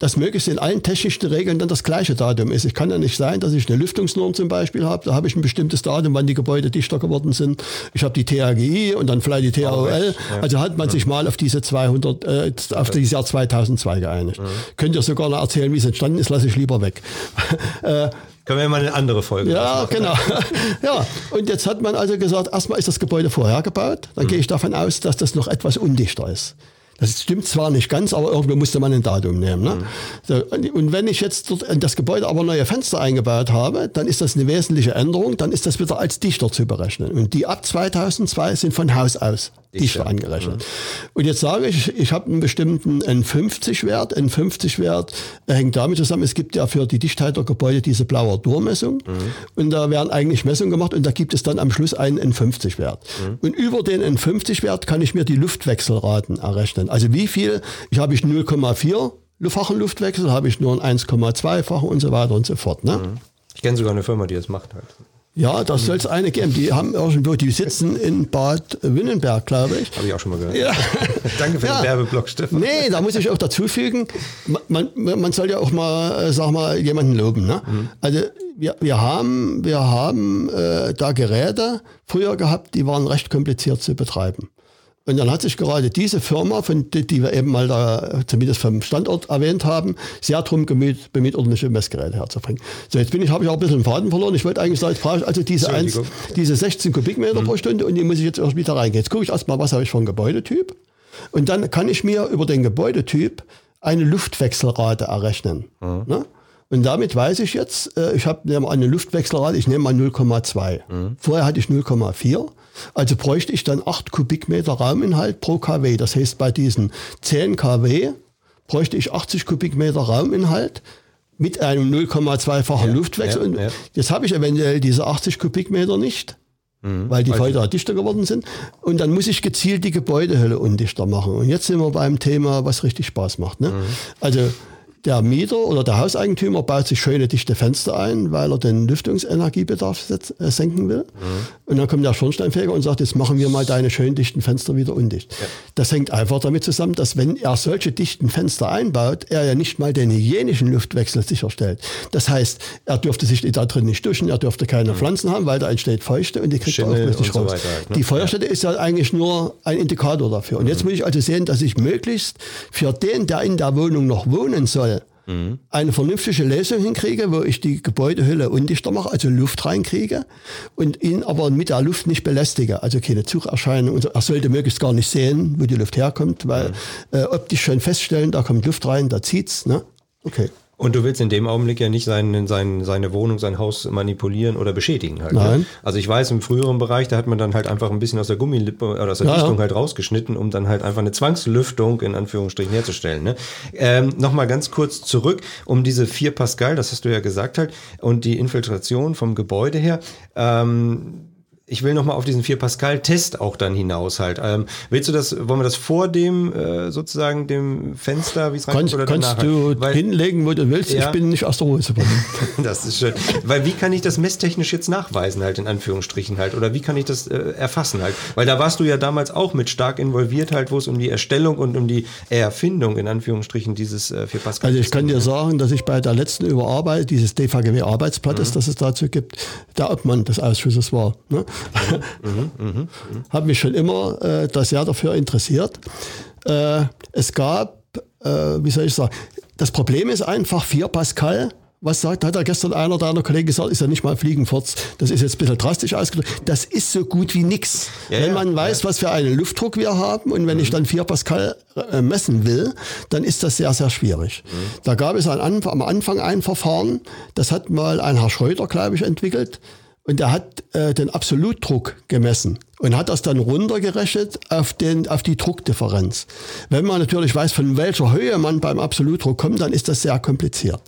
das möglichst in allen technischen Regeln dann das gleiche Datum ist. Ich kann ja nicht sein, dass ich eine Lüftungsnorm zum Beispiel habe, da habe ich ein bestimmtes Datum, wann die Gebäude dichter geworden sind. Ich habe die THGI und dann vielleicht die THOL. ja. Also hat man sich mal auf diese 200, äh, auf dieses Jahr 2002 geeinigt. Könnt ihr sogar noch erzählen, wie es entstanden ist, lasse ich lieber weg. <laughs> äh, Können wir mal eine andere Folge ja, machen. genau. <laughs> ja, und jetzt hat man also gesagt, erstmal ist das Gebäude vorher gebaut. Dann gehe ich davon aus, dass das noch etwas undichter ist. Das stimmt zwar nicht ganz, aber irgendwo musste man ein Datum nehmen. Ne? So, und- und wenn ich jetzt dort in das Gebäude aber neue Fenster eingebaut habe, dann ist das eine wesentliche Änderung, dann ist das wieder als dichter zu berechnen. Und die ab 2002 sind von Haus aus Dichte angerechnet. Und jetzt sage ich, ich habe einen bestimmten N50-Wert. N50-Wert hängt damit zusammen, es gibt ja für die Dichtheit der Gebäude diese blaue Durmessung. Und da werden eigentlich Messungen gemacht und da gibt es dann am Schluss einen N50-Wert. Und über den N50-Wert kann ich mir die Luftwechselraten errechnen. Also wie viel, ich habe ich 0,4 fachen Luftwechsel, habe ich nur einen 1,2-fachen und so weiter und so fort. Ne? Ich kenne sogar eine Firma, die das macht halt. Ja, das soll es eine geben. Die haben irgendwo, die sitzen in Bad Winnenberg, glaube ich. Habe ich auch schon mal gehört. Ja. <laughs> Danke für Ja. den Werbeblock, Stefan. Nee, da muss ich auch dazu fügen, man, man man soll ja auch mal, äh, sag mal, jemanden loben. Ne? Also wir, wir haben, wir haben äh, da Geräte früher gehabt, die waren recht kompliziert zu betreiben. Und dann hat sich gerade diese Firma, von, die, die wir eben mal da zumindest vom Standort erwähnt haben, sehr darum bemüht, bemüht, ordentliche Messgeräte herzubringen. So, jetzt bin ich, habe ich auch ein bisschen den Faden verloren. Ich wollte eigentlich sagen, jetzt brauche ich also diese, eins, diese 16 Kubikmeter pro Stunde und die muss ich jetzt irgendwie da reingehen. Jetzt gucke ich erstmal, was habe ich für einen Gebäudetyp. Und dann kann ich mir über den Gebäudetyp eine Luftwechselrate errechnen. Ne? Und damit weiß ich jetzt, äh, ich habe eine Luftwechselrate, ich nehme mal 0,2. Vorher hatte ich 0,4. Also bräuchte ich dann 8 Kubikmeter Rauminhalt pro kW. Das heißt, bei diesen 10 kW bräuchte ich 80 Kubikmeter Rauminhalt mit einem 0,2-fachen Ja, Luftwechsel. ja, Und ja. Jetzt habe ich eventuell diese 80 Kubikmeter nicht weil die Felder dichter geworden sind. Und dann muss ich gezielt die Gebäudehülle undichter machen. Und jetzt sind wir beim Thema, was richtig Spaß macht. Ne? Also der Mieter oder der Hauseigentümer baut sich schöne dichte Fenster ein, weil er den Lüftungsenergiebedarf äh, senken will. Und dann kommt der Schornsteinfeger und sagt, jetzt machen wir mal deine schön dichten Fenster wieder undicht. Das hängt einfach damit zusammen, dass wenn er solche dichten Fenster einbaut, er ja nicht mal den hygienischen Luftwechsel sicherstellt. Das heißt, er dürfte sich da drin nicht duschen, er dürfte keine Pflanzen haben, weil da entsteht Feuchte und die kriegt er auch Schimmel nicht so raus. weiter ne? Die Feuerstätte ist ja eigentlich nur ein Indikator dafür. Und jetzt muss ich also sehen, dass ich möglichst für den, der in der Wohnung noch wohnen soll, eine vernünftige Lösung hinkriege, wo ich die Gebäudehülle undichter mache, also Luft reinkriege und ihn aber mit der Luft nicht belästige, also keine Zugerscheinung. So. Er sollte möglichst gar nicht sehen, wo die Luft herkommt, weil äh, optisch schon feststellen, da kommt Luft rein, da zieht's. Ne? Okay. Und du willst in dem Augenblick ja nicht sein, sein, seine Wohnung, sein Haus manipulieren oder beschädigen halt. Nein. Ne? Also ich weiß, im früheren Bereich, da hat man dann halt einfach ein bisschen aus der Gummilippe oder aus der Ja, Dichtung ja. halt rausgeschnitten, um dann halt einfach eine Zwangslüftung in Anführungsstrichen herzustellen. Ne? Ähm, Nochmal ganz kurz zurück, um diese 4 Pascal, das hast du ja gesagt halt, und die Infiltration vom Gebäude her. Ähm, ich will nochmal auf diesen 4 Pascal Test auch dann hinaus halt. Ähm, willst du das, wollen wir das vor dem äh, sozusagen dem Fenster, wie es reinkommt Kannst, oder kannst du halt? Weil- hinlegen, wo du willst. Ja. Ich bin nicht aus der Hose. <laughs> Das ist schön. Weil wie kann ich das messtechnisch jetzt nachweisen, halt in Anführungsstrichen halt? Oder wie kann ich das äh, erfassen halt? Weil da warst du ja damals auch mit stark involviert halt, wo es um die Erstellung und um die Erfindung in Anführungsstrichen dieses äh, für Pascal. Also ich kann dir sagen, dass ich bei der letzten Überarbeitung dieses DVGW Arbeitsblattes, das es dazu gibt, der Obmann des Ausschusses war. Ne? <laughs> Habe mich schon immer äh, das sehr dafür interessiert. Äh, es gab, äh, wie soll ich sagen, das Problem ist einfach 4 Pascal. Was sagt, hat ja gestern einer deiner Kollegen gesagt, ist ja nicht mal Fliegenfurz. Das ist jetzt ein bisschen drastisch ausgedrückt. Das ist so gut wie nix. Ja, Wenn ja, man weiß, was für einen Luftdruck wir haben und wenn ich dann 4 Pascal äh, messen will, dann ist das sehr, sehr schwierig. Da gab es am Anfang ein Verfahren, das hat mal ein Herr Schröder, glaube ich, entwickelt. Und der hat äh, den Absolutdruck gemessen und hat das dann runtergerechnet auf, den, auf die Druckdifferenz. Wenn man natürlich weiß, von welcher Höhe man beim Absolutdruck kommt, dann ist das sehr kompliziert.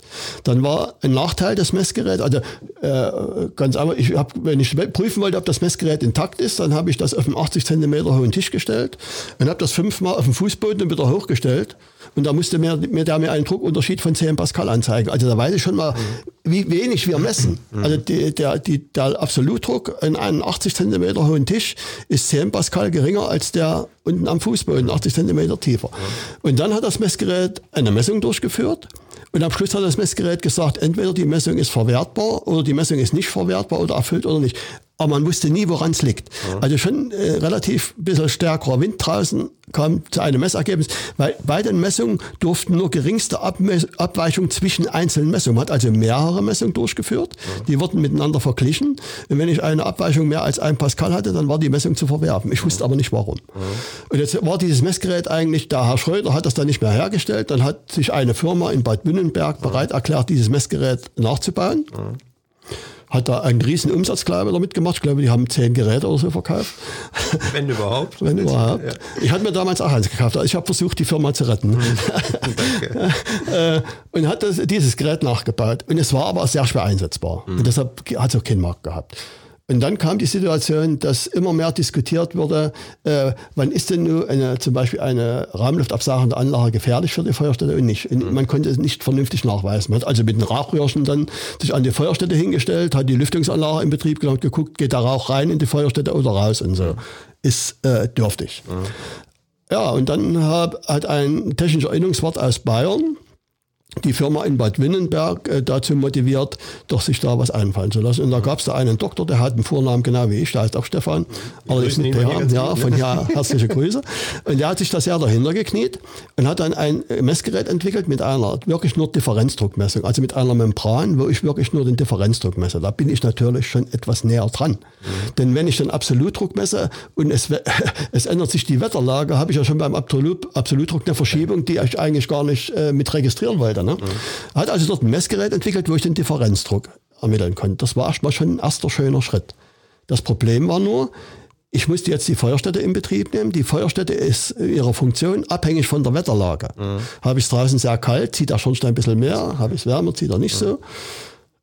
Dann war ein Nachteil des Messgeräts, also äh, ganz einfach, ich hab, wenn ich prüfen wollte, ob das Messgerät intakt ist, dann habe ich das auf einen 80 Zentimeter hohen Tisch gestellt und habe das fünfmal auf den Fußboden und wieder hochgestellt. Und da musste mir, mir der mir einen Druckunterschied von 10 Pascal anzeigen. Also da weiß ich schon mal, wie wenig wir messen. Also die, der, die, der Absolutdruck in einem 80 Zentimeter hohen Tisch ist 10 Pascal geringer als der unten am Fußboden, 80 Zentimeter tiefer. Und dann hat das Messgerät eine Messung durchgeführt. Und am Schluss hat das Messgerät gesagt, entweder die Messung ist verwertbar oder die Messung ist nicht verwertbar oder erfüllt oder nicht. Aber man wusste nie, woran es liegt. Also schon äh, relativ ein bisschen stärkerer Wind draußen kam zu einem Messergebnis, weil bei den Messungen durften nur geringste Abmes Abweichungen zwischen einzelnen Messungen. Man hat also mehrere Messungen durchgeführt, die wurden miteinander verglichen. Und wenn ich eine Abweichung mehr als ein Pascal hatte, dann war die Messung zu verwerfen. Ich wusste aber nicht warum. Und jetzt war dieses Messgerät eigentlich, der Herr Schröder hat das dann nicht mehr hergestellt, dann hat sich eine Firma in Bad Bünnenberg bereit erklärt, dieses Messgerät nachzubauen. Hat da einen riesen Umsatz, glaube ich, damit gemacht. Ich glaube, die haben zehn Geräte oder so verkauft. Wenn überhaupt. Wenn überhaupt. Ja. Ich hatte mir damals auch eins gekauft. Also ich habe versucht, die Firma zu retten. <laughs> Danke. Äh, und hat das, dieses Gerät nachgebaut. Und es war aber sehr schwer einsetzbar. Mhm. Und deshalb hat es auch keinen Markt gehabt. Und dann kam die Situation, dass immer mehr diskutiert wurde, äh, wann ist denn nur eine, zum Beispiel eine raumluftabsagende Anlage gefährlich für die Feuerstätte und nicht. Und mhm. man konnte es nicht vernünftig nachweisen. Man hat also mit einem Rauchröhrchen dann sich an die Feuerstätte hingestellt, hat die Lüftungsanlage in Betrieb genommen, geguckt, geht der Rauch rein in die Feuerstätte oder raus und so. Mhm. Ist äh, dürftig. Mhm. Ja, und dann hab, hat ein technischer Erinnerungswart aus Bayern, die Firma in Bad Winnenberg äh, dazu motiviert, doch sich da was einfallen zu lassen. Und da gab es da einen Doktor, der hat einen Vornamen genau wie ich, der heißt auch Stefan, allerdings mit PH, ja, von hier herzliche Grüße. Und der hat sich da sehr dahinter gekniet und hat dann ein Messgerät entwickelt mit einer wirklich nur Differenzdruckmessung, also mit einer Membran, wo ich wirklich nur den Druck messe. Da bin ich natürlich schon etwas näher dran. Mhm. Denn wenn ich den Absolutdruck messe und es, <laughs> es ändert sich die Wetterlage, habe ich ja schon beim Absolut, Absolutdruck eine Verschiebung, die ich eigentlich gar nicht äh, mit registrieren wollte. Ne? Mhm. Hat also dort ein Messgerät entwickelt, wo ich den Differenzdruck ermitteln konnte. Das war erstmal schon ein erster schöner Schritt. Das Problem war nur, ich musste jetzt die Feuerstätte in Betrieb nehmen. Die Feuerstätte ist ihrer Funktion abhängig von der Wetterlage. Mhm. Habe ich es draußen sehr kalt, zieht der Schornstein ein bisschen mehr. Habe ich es wärmer, zieht er nicht mhm. so.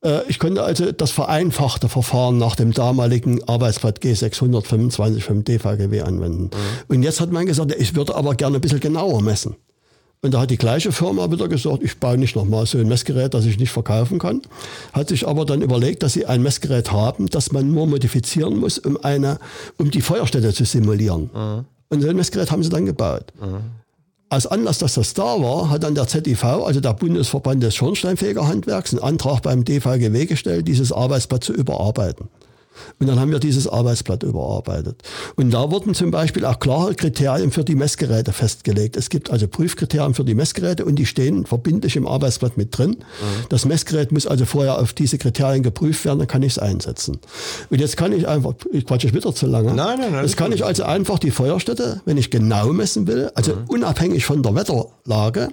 Äh, ich konnte also das vereinfachte Verfahren nach dem damaligen Arbeitsblatt G625 vom DVGW anwenden. Mhm. Und jetzt hat man gesagt, ich würde aber gerne ein bisschen genauer messen. Und da hat die gleiche Firma wieder gesagt, ich baue nicht nochmal so ein Messgerät, das ich nicht verkaufen kann. Hat sich aber dann überlegt, dass sie ein Messgerät haben, das man nur modifizieren muss, um eine, um die Feuerstätte zu simulieren. Mhm. Und so ein Messgerät haben sie dann gebaut. Mhm. Als Anlass, dass das da war, hat dann der ZIV, also der Bundesverband des Schornsteinfegerhandwerks, einen Antrag beim DVGW gestellt, dieses Arbeitsblatt zu überarbeiten. Und dann haben wir dieses Arbeitsblatt überarbeitet. Und da wurden zum Beispiel auch klare Kriterien für die Messgeräte festgelegt. Es gibt also Prüfkriterien für die Messgeräte und die stehen verbindlich im Arbeitsblatt mit drin. Mhm. Das Messgerät muss also vorher auf diese Kriterien geprüft werden, dann kann ich es einsetzen. Und jetzt kann ich einfach, ich quatsche wieder zu lange. Nein, nein, nein. Jetzt kann ich also einfach die Feuerstätte, wenn ich genau messen will, also mhm. unabhängig von der Wetterlage,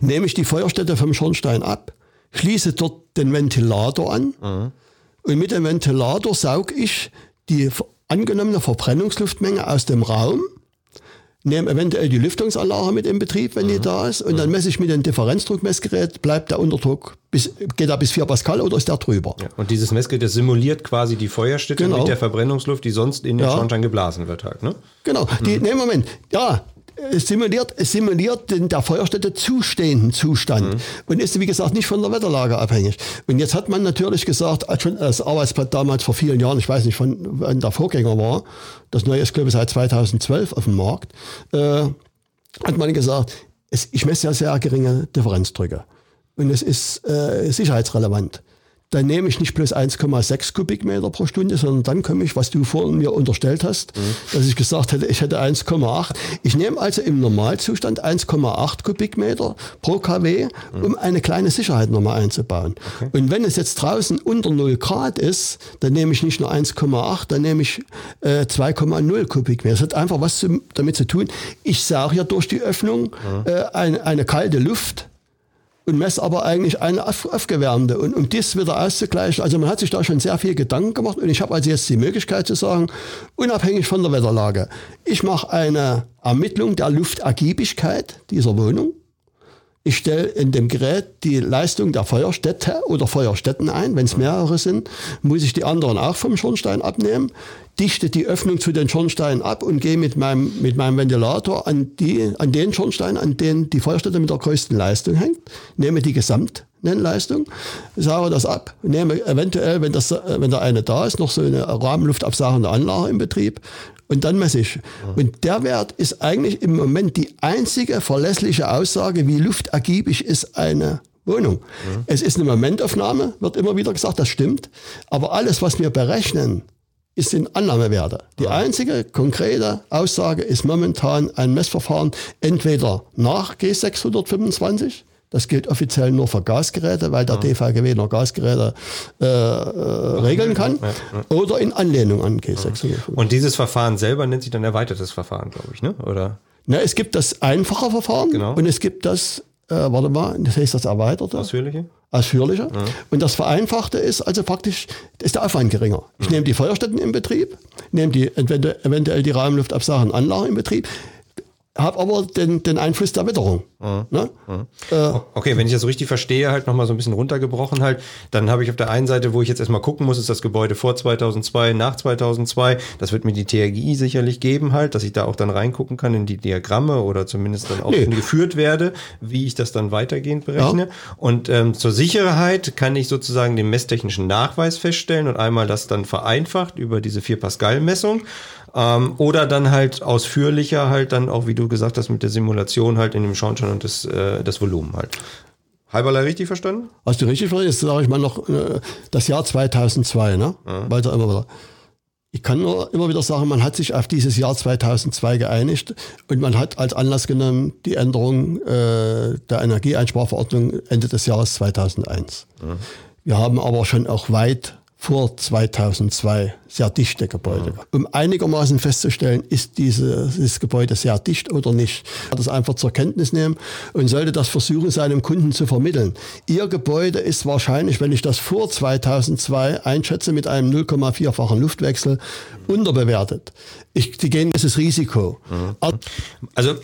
nehme ich die Feuerstätte vom Schornstein ab, schließe dort den Ventilator an, mhm und mit dem Ventilator sauge ich die angenommene Verbrennungsluftmenge aus dem Raum, nehme eventuell die Lüftungsanlage mit in Betrieb, wenn mhm. die da ist, und mhm. dann messe ich mit dem Differenzdruckmessgerät, bleibt der Unterdruck, bis, geht er bis 4 Pascal oder ist der drüber? Ja, und dieses Messgerät, das simuliert quasi die Feuerstätte genau. mit der Verbrennungsluft, die sonst in den ja. Schornstein geblasen wird halt, ne? Genau. Die, mhm. Nee, Moment. Ja, simuliert, es simuliert den der Feuerstätte zustehenden Zustand mhm. und ist, wie gesagt, nicht von der Wetterlage abhängig. Und jetzt hat man natürlich gesagt, schon das Arbeitsblatt damals vor vielen Jahren, ich weiß nicht, von wann der Vorgänger war, das neue ist, glaube ich, seit 2012 auf dem Markt, äh, hat man gesagt, es, ich messe ja sehr geringe Differenzdrücke. Und es ist äh, sicherheitsrelevant dann nehme ich nicht plus 1,6 Kubikmeter pro Stunde, sondern dann komme ich, was du vorhin mir unterstellt hast, mhm. dass ich gesagt hätte, ich hätte 1,8. Ich nehme also im Normalzustand 1,8 Kubikmeter pro kW, mhm. um eine kleine Sicherheit nochmal einzubauen. Okay. Und wenn es jetzt draußen unter 0 Grad ist, dann nehme ich nicht nur 1,8, dann nehme ich äh, 2,0 Kubikmeter. Das hat einfach was zu, damit zu tun. Ich sage ja durch die Öffnung mhm. äh, eine, eine kalte Luft und messe aber eigentlich eine aufgewärmte. Und um das wieder auszugleichen, also man hat sich da schon sehr viel Gedanken gemacht und ich habe also jetzt die Möglichkeit zu sagen, unabhängig von der Wetterlage, ich mache eine Ermittlung der Luftergiebigkeit dieser Wohnung ich stelle in dem Gerät die Leistung der Feuerstätte oder Feuerstätten ein. Wenn es mehrere sind, muss ich die anderen auch vom Schornstein abnehmen, dichte die Öffnung zu den Schornsteinen ab und gehe mit meinem, mit meinem Ventilator an, die, an den Schornstein, an den die Feuerstätte mit der größten Leistung hängt, nehme die Gesamtnennleistung, sage das ab, nehme eventuell, wenn, das, wenn da eine da ist, noch so eine rahmenluftabsagende Anlage im Betrieb und dann messe ich. Und der Wert ist eigentlich im Moment die einzige verlässliche Aussage, wie luftergiebig ist eine Wohnung. Ja. Es ist eine Momentaufnahme, wird immer wieder gesagt, das stimmt. Aber alles, was wir berechnen, ist in Annahmewerte. Die ja. einzige konkrete Aussage ist momentan ein Messverfahren entweder nach G625 das gilt offiziell nur für Gasgeräte, weil der ja. DVGW nur Gasgeräte äh, äh, regeln kann. Ja, ja. Oder in Anlehnung an G6. Und dieses Verfahren selber nennt sich dann erweitertes Verfahren, glaube ich, ne? Oder? Na, es gibt das einfache Verfahren genau. und es gibt das, äh, warte mal, das heißt das erweiterte. Ausführliche? ausführlicher. Und das Vereinfachte ist also praktisch, ist der Aufwand geringer. Ich nehme die Feuerstätten in Betrieb, nehme die eventuell die Raumluftabsachen Anlagen in Betrieb, habe aber den, den Einfluss der Witterung. Mhm. Ne? Mhm. Äh, okay, wenn ich das so richtig verstehe, halt nochmal so ein bisschen runtergebrochen halt, dann habe ich auf der einen Seite, wo ich jetzt erstmal gucken muss, ist das Gebäude vor 2002, nach 2002. Das wird mir die TRGI sicherlich geben halt, dass ich da auch dann reingucken kann in die Diagramme oder zumindest dann auch nee. geführt werde, wie ich das dann weitergehend berechne. Ja. Und ähm, zur Sicherheit kann ich sozusagen den messtechnischen Nachweis feststellen und einmal das dann vereinfacht über diese 4 Pascal-Messung. Ähm, oder dann halt ausführlicher halt dann auch, wie du gesagt hast, mit der Simulation halt in dem Schornstein und das, äh, das Volumen halt. Halberlei richtig verstanden? Hast du richtig verstanden? Jetzt sage ich mal noch äh, das Jahr 2002, ne? Ja. Weiter immer wieder. Ich kann nur immer wieder sagen, man hat sich auf dieses Jahr 2002 geeinigt und man hat als Anlass genommen die Änderung äh, der Energieeinsparverordnung Ende des Jahres 2001. Ja. Wir haben aber schon auch weit vor 2002 sehr dichte Gebäude. Um einigermaßen festzustellen, ist dieses Gebäude sehr dicht oder nicht. Das einfach zur Kenntnis nehmen und sollte das versuchen, seinem Kunden zu vermitteln. Ihr Gebäude ist wahrscheinlich, wenn ich das vor 2002 einschätze, mit einem 0,4-fachen Luftwechsel unterbewertet. Ich, die gehen dieses Risiko. Mhm. Also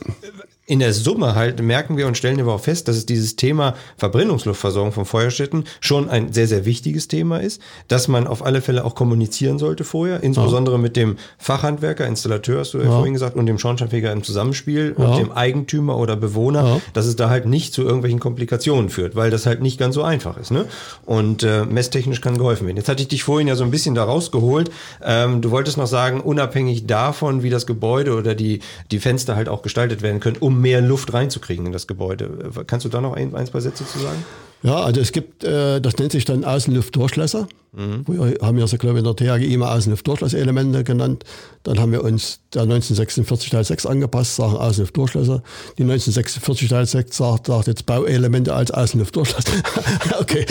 in der Summe halt merken wir und stellen aber auch fest, dass es dieses Thema Verbrennungsluftversorgung von Feuerstätten schon ein sehr, sehr wichtiges Thema ist, dass man auf alle Fälle auch kommunizieren sollte vorher, insbesondere ja. mit dem Fachhandwerker, Installateur, hast du ja, vorhin gesagt, und dem Schornsteinfeger im Zusammenspiel ja. und dem Eigentümer oder Bewohner, dass es da halt nicht zu irgendwelchen Komplikationen führt, weil das halt nicht ganz so einfach ist. Ne? Und äh, messtechnisch kann geholfen werden. Jetzt hatte ich dich vorhin ja so ein bisschen da rausgeholt. Ähm, du wolltest noch sagen, unabhängig davon, wie das Gebäude oder die, die Fenster halt auch gestaltet werden können, um mehr Luft reinzukriegen in das Gebäude. Kannst du da noch ein, ein zwei Sätze zu sagen? Ja, also es gibt, äh, das nennt sich dann Außenluftdurchlässer. Mhm. Wir haben ja so, glaube ich, in der THG immer Außenluftdurchlasselemente genannt. Dann haben wir uns der 1946 Teil 6 angepasst, sagen Außenluftdurchlässer. Die 1946 Teil 6 sagt, sagt jetzt Bauelemente als Außenluftdurchlässer. <laughs> okay.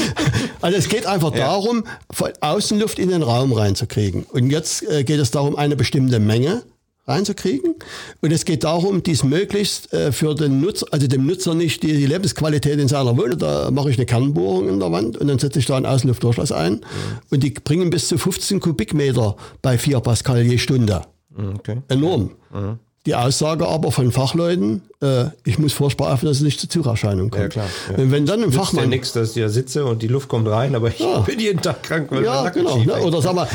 Also es geht einfach ja. darum, Außenluft in den Raum reinzukriegen. Und jetzt äh, geht es darum, eine bestimmte Menge reinzukriegen. Und es geht darum, dies möglichst äh, für den Nutzer, also dem Nutzer nicht die, die, Lebensqualität in seiner Wohnung, da mache ich eine Kernbohrung in der Wand und dann setze ich da einen Außenluftdurchlass ein. Mhm. Und die bringen bis zu 15 Kubikmeter bei 4 Pascal je Stunde. Mhm, okay. Enorm. Mhm. Die Aussage aber von Fachleuten, äh, ich muss furchtbar aufpassen, dass es nicht zu Zugerscheinungen kommt. Ja, klar. Ja. Und wenn dann ein Fachmann. ja nichts, dass ich da sitze und die Luft kommt rein, aber ich ja. bin jeden Tag krank, weil Ja, genau. Ne? Oder sag mal,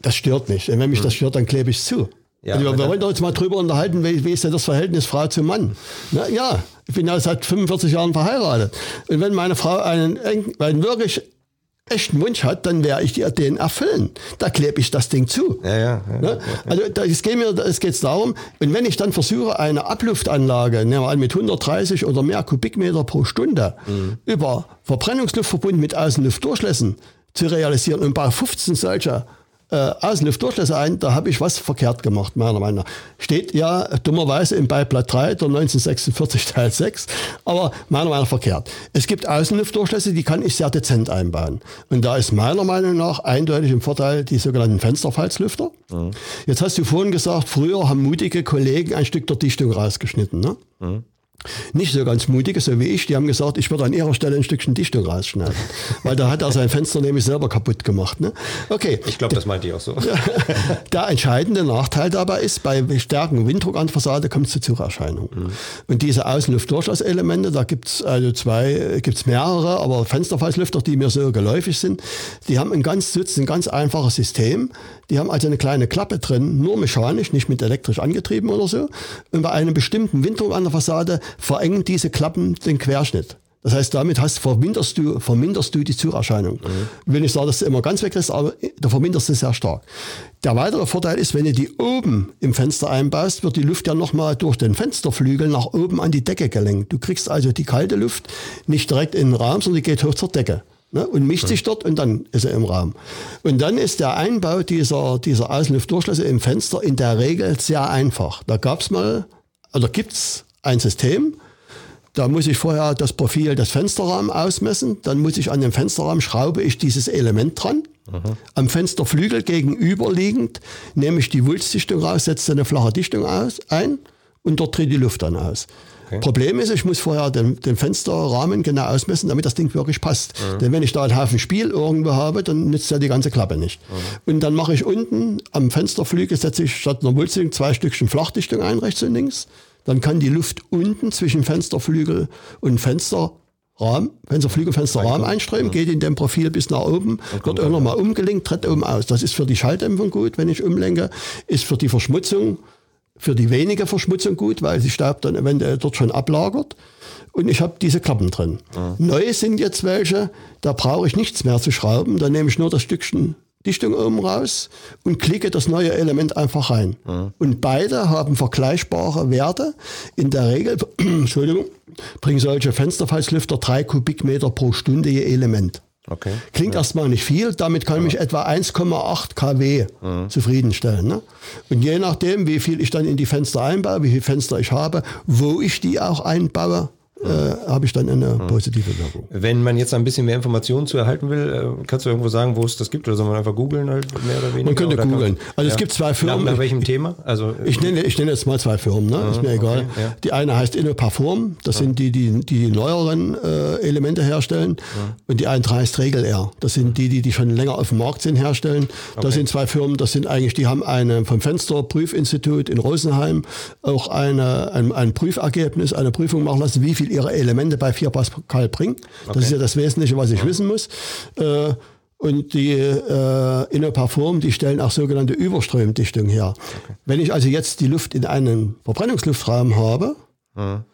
das stört mich. Und wenn mich das stört, dann klebe ich es zu. Ja, also wir, wir wollen uns mal drüber unterhalten, wie, wie ist denn das Verhältnis Frau zu Mann? Na, ja, ich bin ja seit 45 Jahren verheiratet. Und wenn meine Frau einen, einen wirklich echten Wunsch hat, dann werde ich den erfüllen. Da klebe ich das Ding zu. Ja, ja, ja? Also es geht mir, es geht darum, und wenn ich dann versuche, eine Abluftanlage, nehmen wir an, mit 130 oder mehr Kubikmeter pro Stunde mhm. über Verbrennungsluft verbunden mit Außenluftdurchlässen zu realisieren und bei 15 solcher äh, Außenluftdurchlässe ein, da habe ich was verkehrt gemacht, meiner Meinung nach. Steht ja dummerweise im Beiblatt 3 der 1946 Teil 6, aber meiner Meinung nach verkehrt. Es gibt Außenluftdurchlässe, die kann ich sehr dezent einbauen. Und da ist meiner Meinung nach eindeutig im Vorteil die sogenannten Fensterfalzlüfter. Mhm. Jetzt hast du vorhin gesagt, früher haben mutige Kollegen ein Stück der Dichtung rausgeschnitten. Ne? Mhm nicht so ganz mutige, so wie ich, die haben gesagt, ich würde an ihrer Stelle ein Stückchen Dichtung rausschneiden. Weil da hat er sein Fenster nämlich selber kaputt gemacht. Ne? Okay. Ich glaube, das meinte ich auch so. Der entscheidende Nachteil dabei ist, bei stärkem Winddruck an der Fassade kommt es zu Zugerscheinungen. Mhm. Und diese Außenluftdurchlasselemente, da gibt es also zwei, gibt es mehrere, aber Fensterfalzlüfter, die mir so geläufig sind, die haben ein ganz, ein ganz einfaches System. Die haben also eine kleine Klappe drin, nur mechanisch, nicht mit elektrisch angetrieben oder so. Und bei einem bestimmten Winddruck an der Fassade verengen diese Klappen den Querschnitt. Das heißt, damit hast, verminderst, du, verminderst du die Zugerscheinung. Mhm. Will nicht sagen, dass du immer ganz weg ist, aber du verminderst es sehr stark. Der weitere Vorteil ist, wenn du die oben im Fenster einbaust, wird die Luft ja nochmal durch den Fensterflügel nach oben an die Decke gelenkt. Du kriegst also die kalte Luft nicht direkt in den Raum, sondern die geht hoch zur Decke ne, und mischt sich dort und dann ist er im Raum. Und dann ist der Einbau dieser, dieser Außenluftdurchlässe im Fenster in der Regel sehr einfach. Da gab es mal, oder gibt es ein System, da muss ich vorher das Profil des Fensterrahmens ausmessen, dann muss ich an dem Fensterrahmen schraube ich dieses Element dran. Aha. Am Fensterflügel gegenüberliegend nehme ich die Wulstdichtung raus, setze eine flache Dichtung aus, ein und dort tritt die Luft dann aus. Okay. Problem ist, ich muss vorher den, den, Fensterrahmen genau ausmessen, damit das Ding wirklich passt. Mhm. Denn wenn ich da einen Haufen Spiel irgendwo habe, dann nützt ja die ganze Klappe nicht. Mhm. Und dann mache ich unten am Fensterflügel, setze ich statt einer Mulzing zwei Stückchen Flachdichtung ein, rechts und links. Dann kann die Luft unten zwischen Fensterflügel und Fensterrahmen, Fensterflügel, Fensterrahmen einströmen, geht in dem Profil bis nach oben, wird irgendwann mal umgelenkt, tritt oben aus. Das ist für die Schalldämpfung gut, wenn ich umlenke, ist für die Verschmutzung für die wenige Verschmutzung gut, weil sie Staub dann eventuell dort schon ablagert. Und ich habe diese Klappen drin. Mhm. Neu sind jetzt welche, da brauche ich nichts mehr zu schrauben. Da nehme ich nur das Stückchen Dichtung oben raus und klicke das neue Element einfach rein. Mhm. Und beide haben vergleichbare Werte. In der Regel, <clears throat> Entschuldigung, bringen solche Fensterfalzlüfter drei Kubikmeter pro Stunde je Element. Okay. Klingt ja. erstmal nicht viel, damit kann ja. ich etwa 1,8 kW mhm. zufriedenstellen. Ne? Und je nachdem, wie viel ich dann in die Fenster einbaue, wie viele Fenster ich habe, wo ich die auch einbaue, äh, habe ich dann eine hm. positive Wirkung. Wenn man jetzt ein bisschen mehr Informationen zu erhalten will, äh, kannst du irgendwo sagen, wo es das gibt oder soll man einfach googeln halt mehr oder weniger? Man könnte googeln. Also ja. es gibt zwei Firmen. Nach, nach welchem Thema? Also <laughs> ich nenne, ich nenne jetzt mal zwei Firmen, ne? ist mir egal. Okay, ja. Die eine heißt InnoParform, das sind die, die die neueren äh, Elemente herstellen und die andere heißt Regel R. Das sind die, die die schon länger auf dem Markt sind, herstellen. Das okay. sind zwei Firmen, das sind eigentlich, die haben eine vom Fensterprüfinstitut in Rosenheim auch eine, ein, ein Prüfergebnis, eine Prüfung machen lassen, wie viel ihre Elemente bei 4 Pascal bringen. Das okay. ist ja das Wesentliche, was ich ja. wissen muss. Äh, und die äh, Innoparfum, die stellen auch sogenannte Überströmdichtung her. Okay. Wenn ich also jetzt die Luft in einen Verbrennungsluftraum habe, mhm.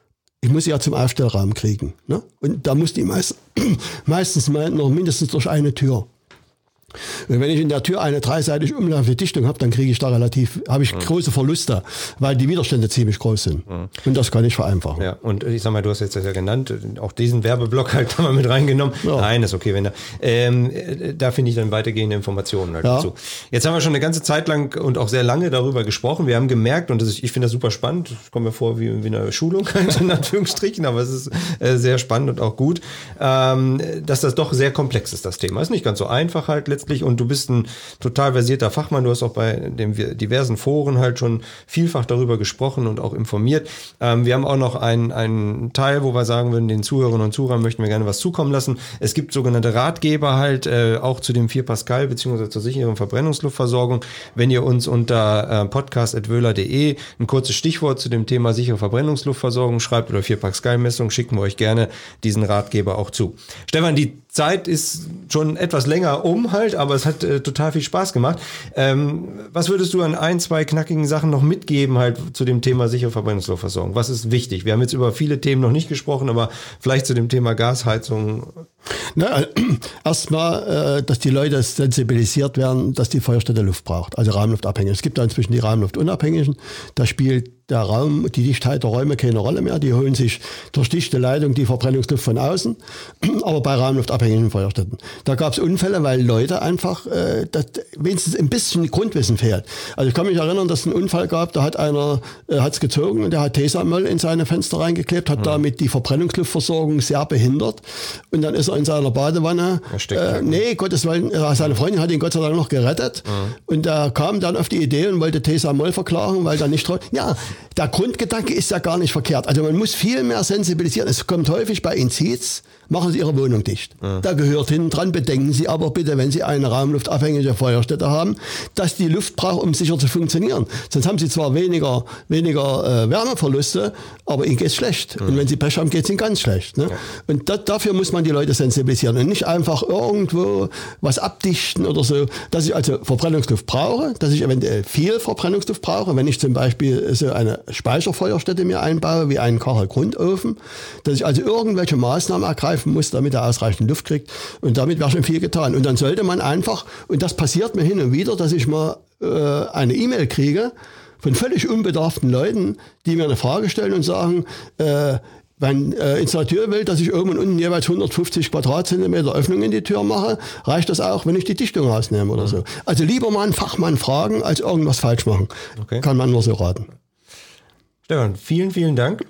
ich muss sie ja zum Aufstellraum kriegen. Ne? Und da muss die meist, <clears throat> meistens mal noch mindestens durch eine Tür. Und wenn ich in der Tür eine dreiseitig umlaufende Dichtung habe, dann kriege ich da relativ, habe ich mhm. große Verluste, weil die Widerstände ziemlich groß sind. Mhm. Und das kann ich vereinfachen. Ja, und ich sag mal, du hast jetzt das ja genannt, auch diesen Werbeblock halt <laughs> da mal mit reingenommen. Ja. Nein, ist okay, wenn da, ähm, da finde ich dann weitergehende Informationen halt ja. dazu. Jetzt haben wir schon eine ganze Zeit lang und auch sehr lange darüber gesprochen. Wir haben gemerkt, und ist, ich finde das super spannend, ich komme mir vor wie, wie eine Schulung, <laughs> in Anführungsstrichen, aber es ist äh, sehr spannend und auch gut, ähm, dass das doch sehr komplex ist, das Thema. Ist nicht ganz so einfach halt letztendlich letztlich und du bist ein total versierter Fachmann. Du hast auch bei den diversen Foren halt schon vielfach darüber gesprochen und auch informiert. Ähm, wir haben auch noch einen, einen Teil, wo wir sagen würden, den Zuhörerinnen und Zuhörern möchten wir gerne was zukommen lassen. Es gibt sogenannte Ratgeber halt äh, auch zu dem 4 Pascal beziehungsweise zur sicheren Verbrennungsluftversorgung. Wenn ihr uns unter äh, podcast.wöhler.de ein kurzes Stichwort zu dem Thema sichere Verbrennungsluftversorgung schreibt oder 4 Pascal Messung, schicken wir euch gerne diesen Ratgeber auch zu. Stefan, die Zeit ist schon etwas länger um halt, aber es hat äh, total viel Spaß gemacht. Ähm, was würdest du an ein, zwei knackigen Sachen noch mitgeben halt zu dem Thema sichere Verbrennungsluftversorgung? Was ist wichtig? Wir haben jetzt über viele Themen noch nicht gesprochen, aber vielleicht zu dem Thema Gasheizung. Na, äh, <clears throat> erstmal, äh, dass die Leute sensibilisiert werden, dass die Feuerstätte Luft braucht, also Rahmenluftabhängig. Es gibt da inzwischen die Rahmenluftunabhängigen. Da spielt der Raum, die Dichtheit der Räume keine Rolle mehr. Die holen sich durch dichte Leitung die Verbrennungsluft von außen, <clears throat> aber bei rahmenluftabhängigen Feuerstätten. Da gab es Unfälle, weil Leute einfach äh, das, wenigstens ein bisschen Grundwissen fehlt. Also ich kann mich erinnern, dass es einen Unfall gab, da hat einer äh, hat's gezogen und der hat Tesamöll in seine Fenster reingeklebt, hat mhm. damit die Verbrennungsluftversorgung sehr behindert und dann ist er in seiner Badewanne. Äh, nee, Gottes Willen, äh, seine Freundin hat ihn Gott sei Dank noch gerettet mhm. und er kam dann auf die Idee und wollte Tesamöll verklagen, weil da nicht ja, der Grundgedanke ist ja gar nicht verkehrt. Also man muss viel mehr sensibilisieren. Es kommt häufig bei Inziz, machen Sie Ihre Wohnung dicht. Ja. Da gehört hinten dran, bedenken Sie aber bitte, wenn Sie eine raumluftabhängige Feuerstätte haben, dass die Luft braucht, um sicher zu funktionieren. Sonst haben Sie zwar weniger, weniger äh, Wärmeverluste, aber Ihnen geht es schlecht. Ja. Und wenn Sie Pech haben, geht es Ihnen ganz schlecht. Ne? Ja. Und das, dafür muss man die Leute sensibilisieren und nicht einfach irgendwo was abdichten oder so. Dass ich also Verbrennungsluft brauche, dass ich eventuell viel Verbrennungsluft brauche, wenn ich zum Beispiel so eine Speicherfeuerstätte mir einbaue, wie einen Kachelgrundofen, dass ich also irgendwelche Maßnahmen ergreife, greifen muss, damit er ausreichend Luft kriegt. Und damit wäre schon viel getan. Und dann sollte man einfach, und das passiert mir hin und wieder, dass ich mal äh, eine E-Mail kriege von völlig unbedarften Leuten, die mir eine Frage stellen und sagen, äh, wenn äh, Installateur will, dass ich oben und unten jeweils 150 Quadratzentimeter Öffnung in die Tür mache, reicht das auch, wenn ich die Dichtung rausnehme oder so. Also lieber mal einen Fachmann fragen, als irgendwas falsch machen. Okay. Kann man nur so raten. Stefan, vielen, vielen Dank.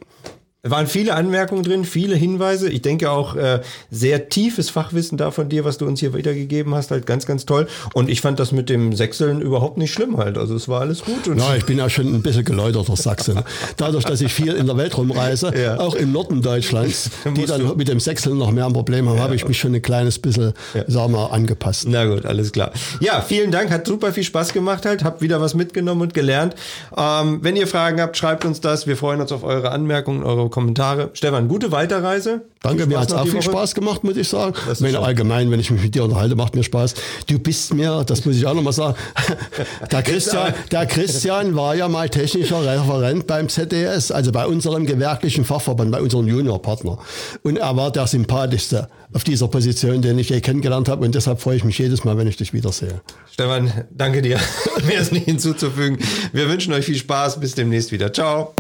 Waren viele Anmerkungen drin, viele Hinweise. Ich denke auch äh, sehr tiefes Fachwissen da von dir, was du uns hier wiedergegeben hast, halt ganz, ganz toll. Und ich fand das mit dem Sechseln überhaupt nicht schlimm halt. Also es war alles gut. Und ja, ich bin ja schon ein bisschen geläuterter Sachse. Dadurch, dass ich viel in der Welt rumreise, ja. auch im Norden Deutschlands, <laughs> die dann du. mit dem Sechseln noch mehr ein Problem haben, ja. habe ich mich schon ein kleines bisschen, ja. sagen wir, angepasst. Na gut, alles klar. Ja, vielen Dank, hat super viel Spaß gemacht halt, habt wieder was mitgenommen und gelernt. Ähm, wenn ihr Fragen habt, schreibt uns das. Wir freuen uns auf eure Anmerkungen, eure Kommentare. Stefan, gute Weiterreise. Danke, mir hat es auch viel Woche. Spaß gemacht, muss ich sagen. Meine, allgemein, wenn ich mich mit dir unterhalte, macht mir Spaß. Du bist mir, das muss ich auch nochmal sagen, <laughs> der Christian, der Christian war ja mal technischer Referent beim ZDS, also bei unserem gewerklichen Fachverband, bei unserem Juniorpartner. Und er war der sympathischste auf dieser Position, den ich je kennengelernt habe. Und deshalb freue ich mich jedes Mal, wenn ich dich wiedersehe. Stefan, danke dir. <laughs> Mehr ist nicht hinzuzufügen. Wir wünschen euch viel Spaß. Bis demnächst wieder. Ciao.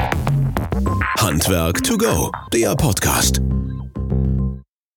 Handwerk to go, der Podcast.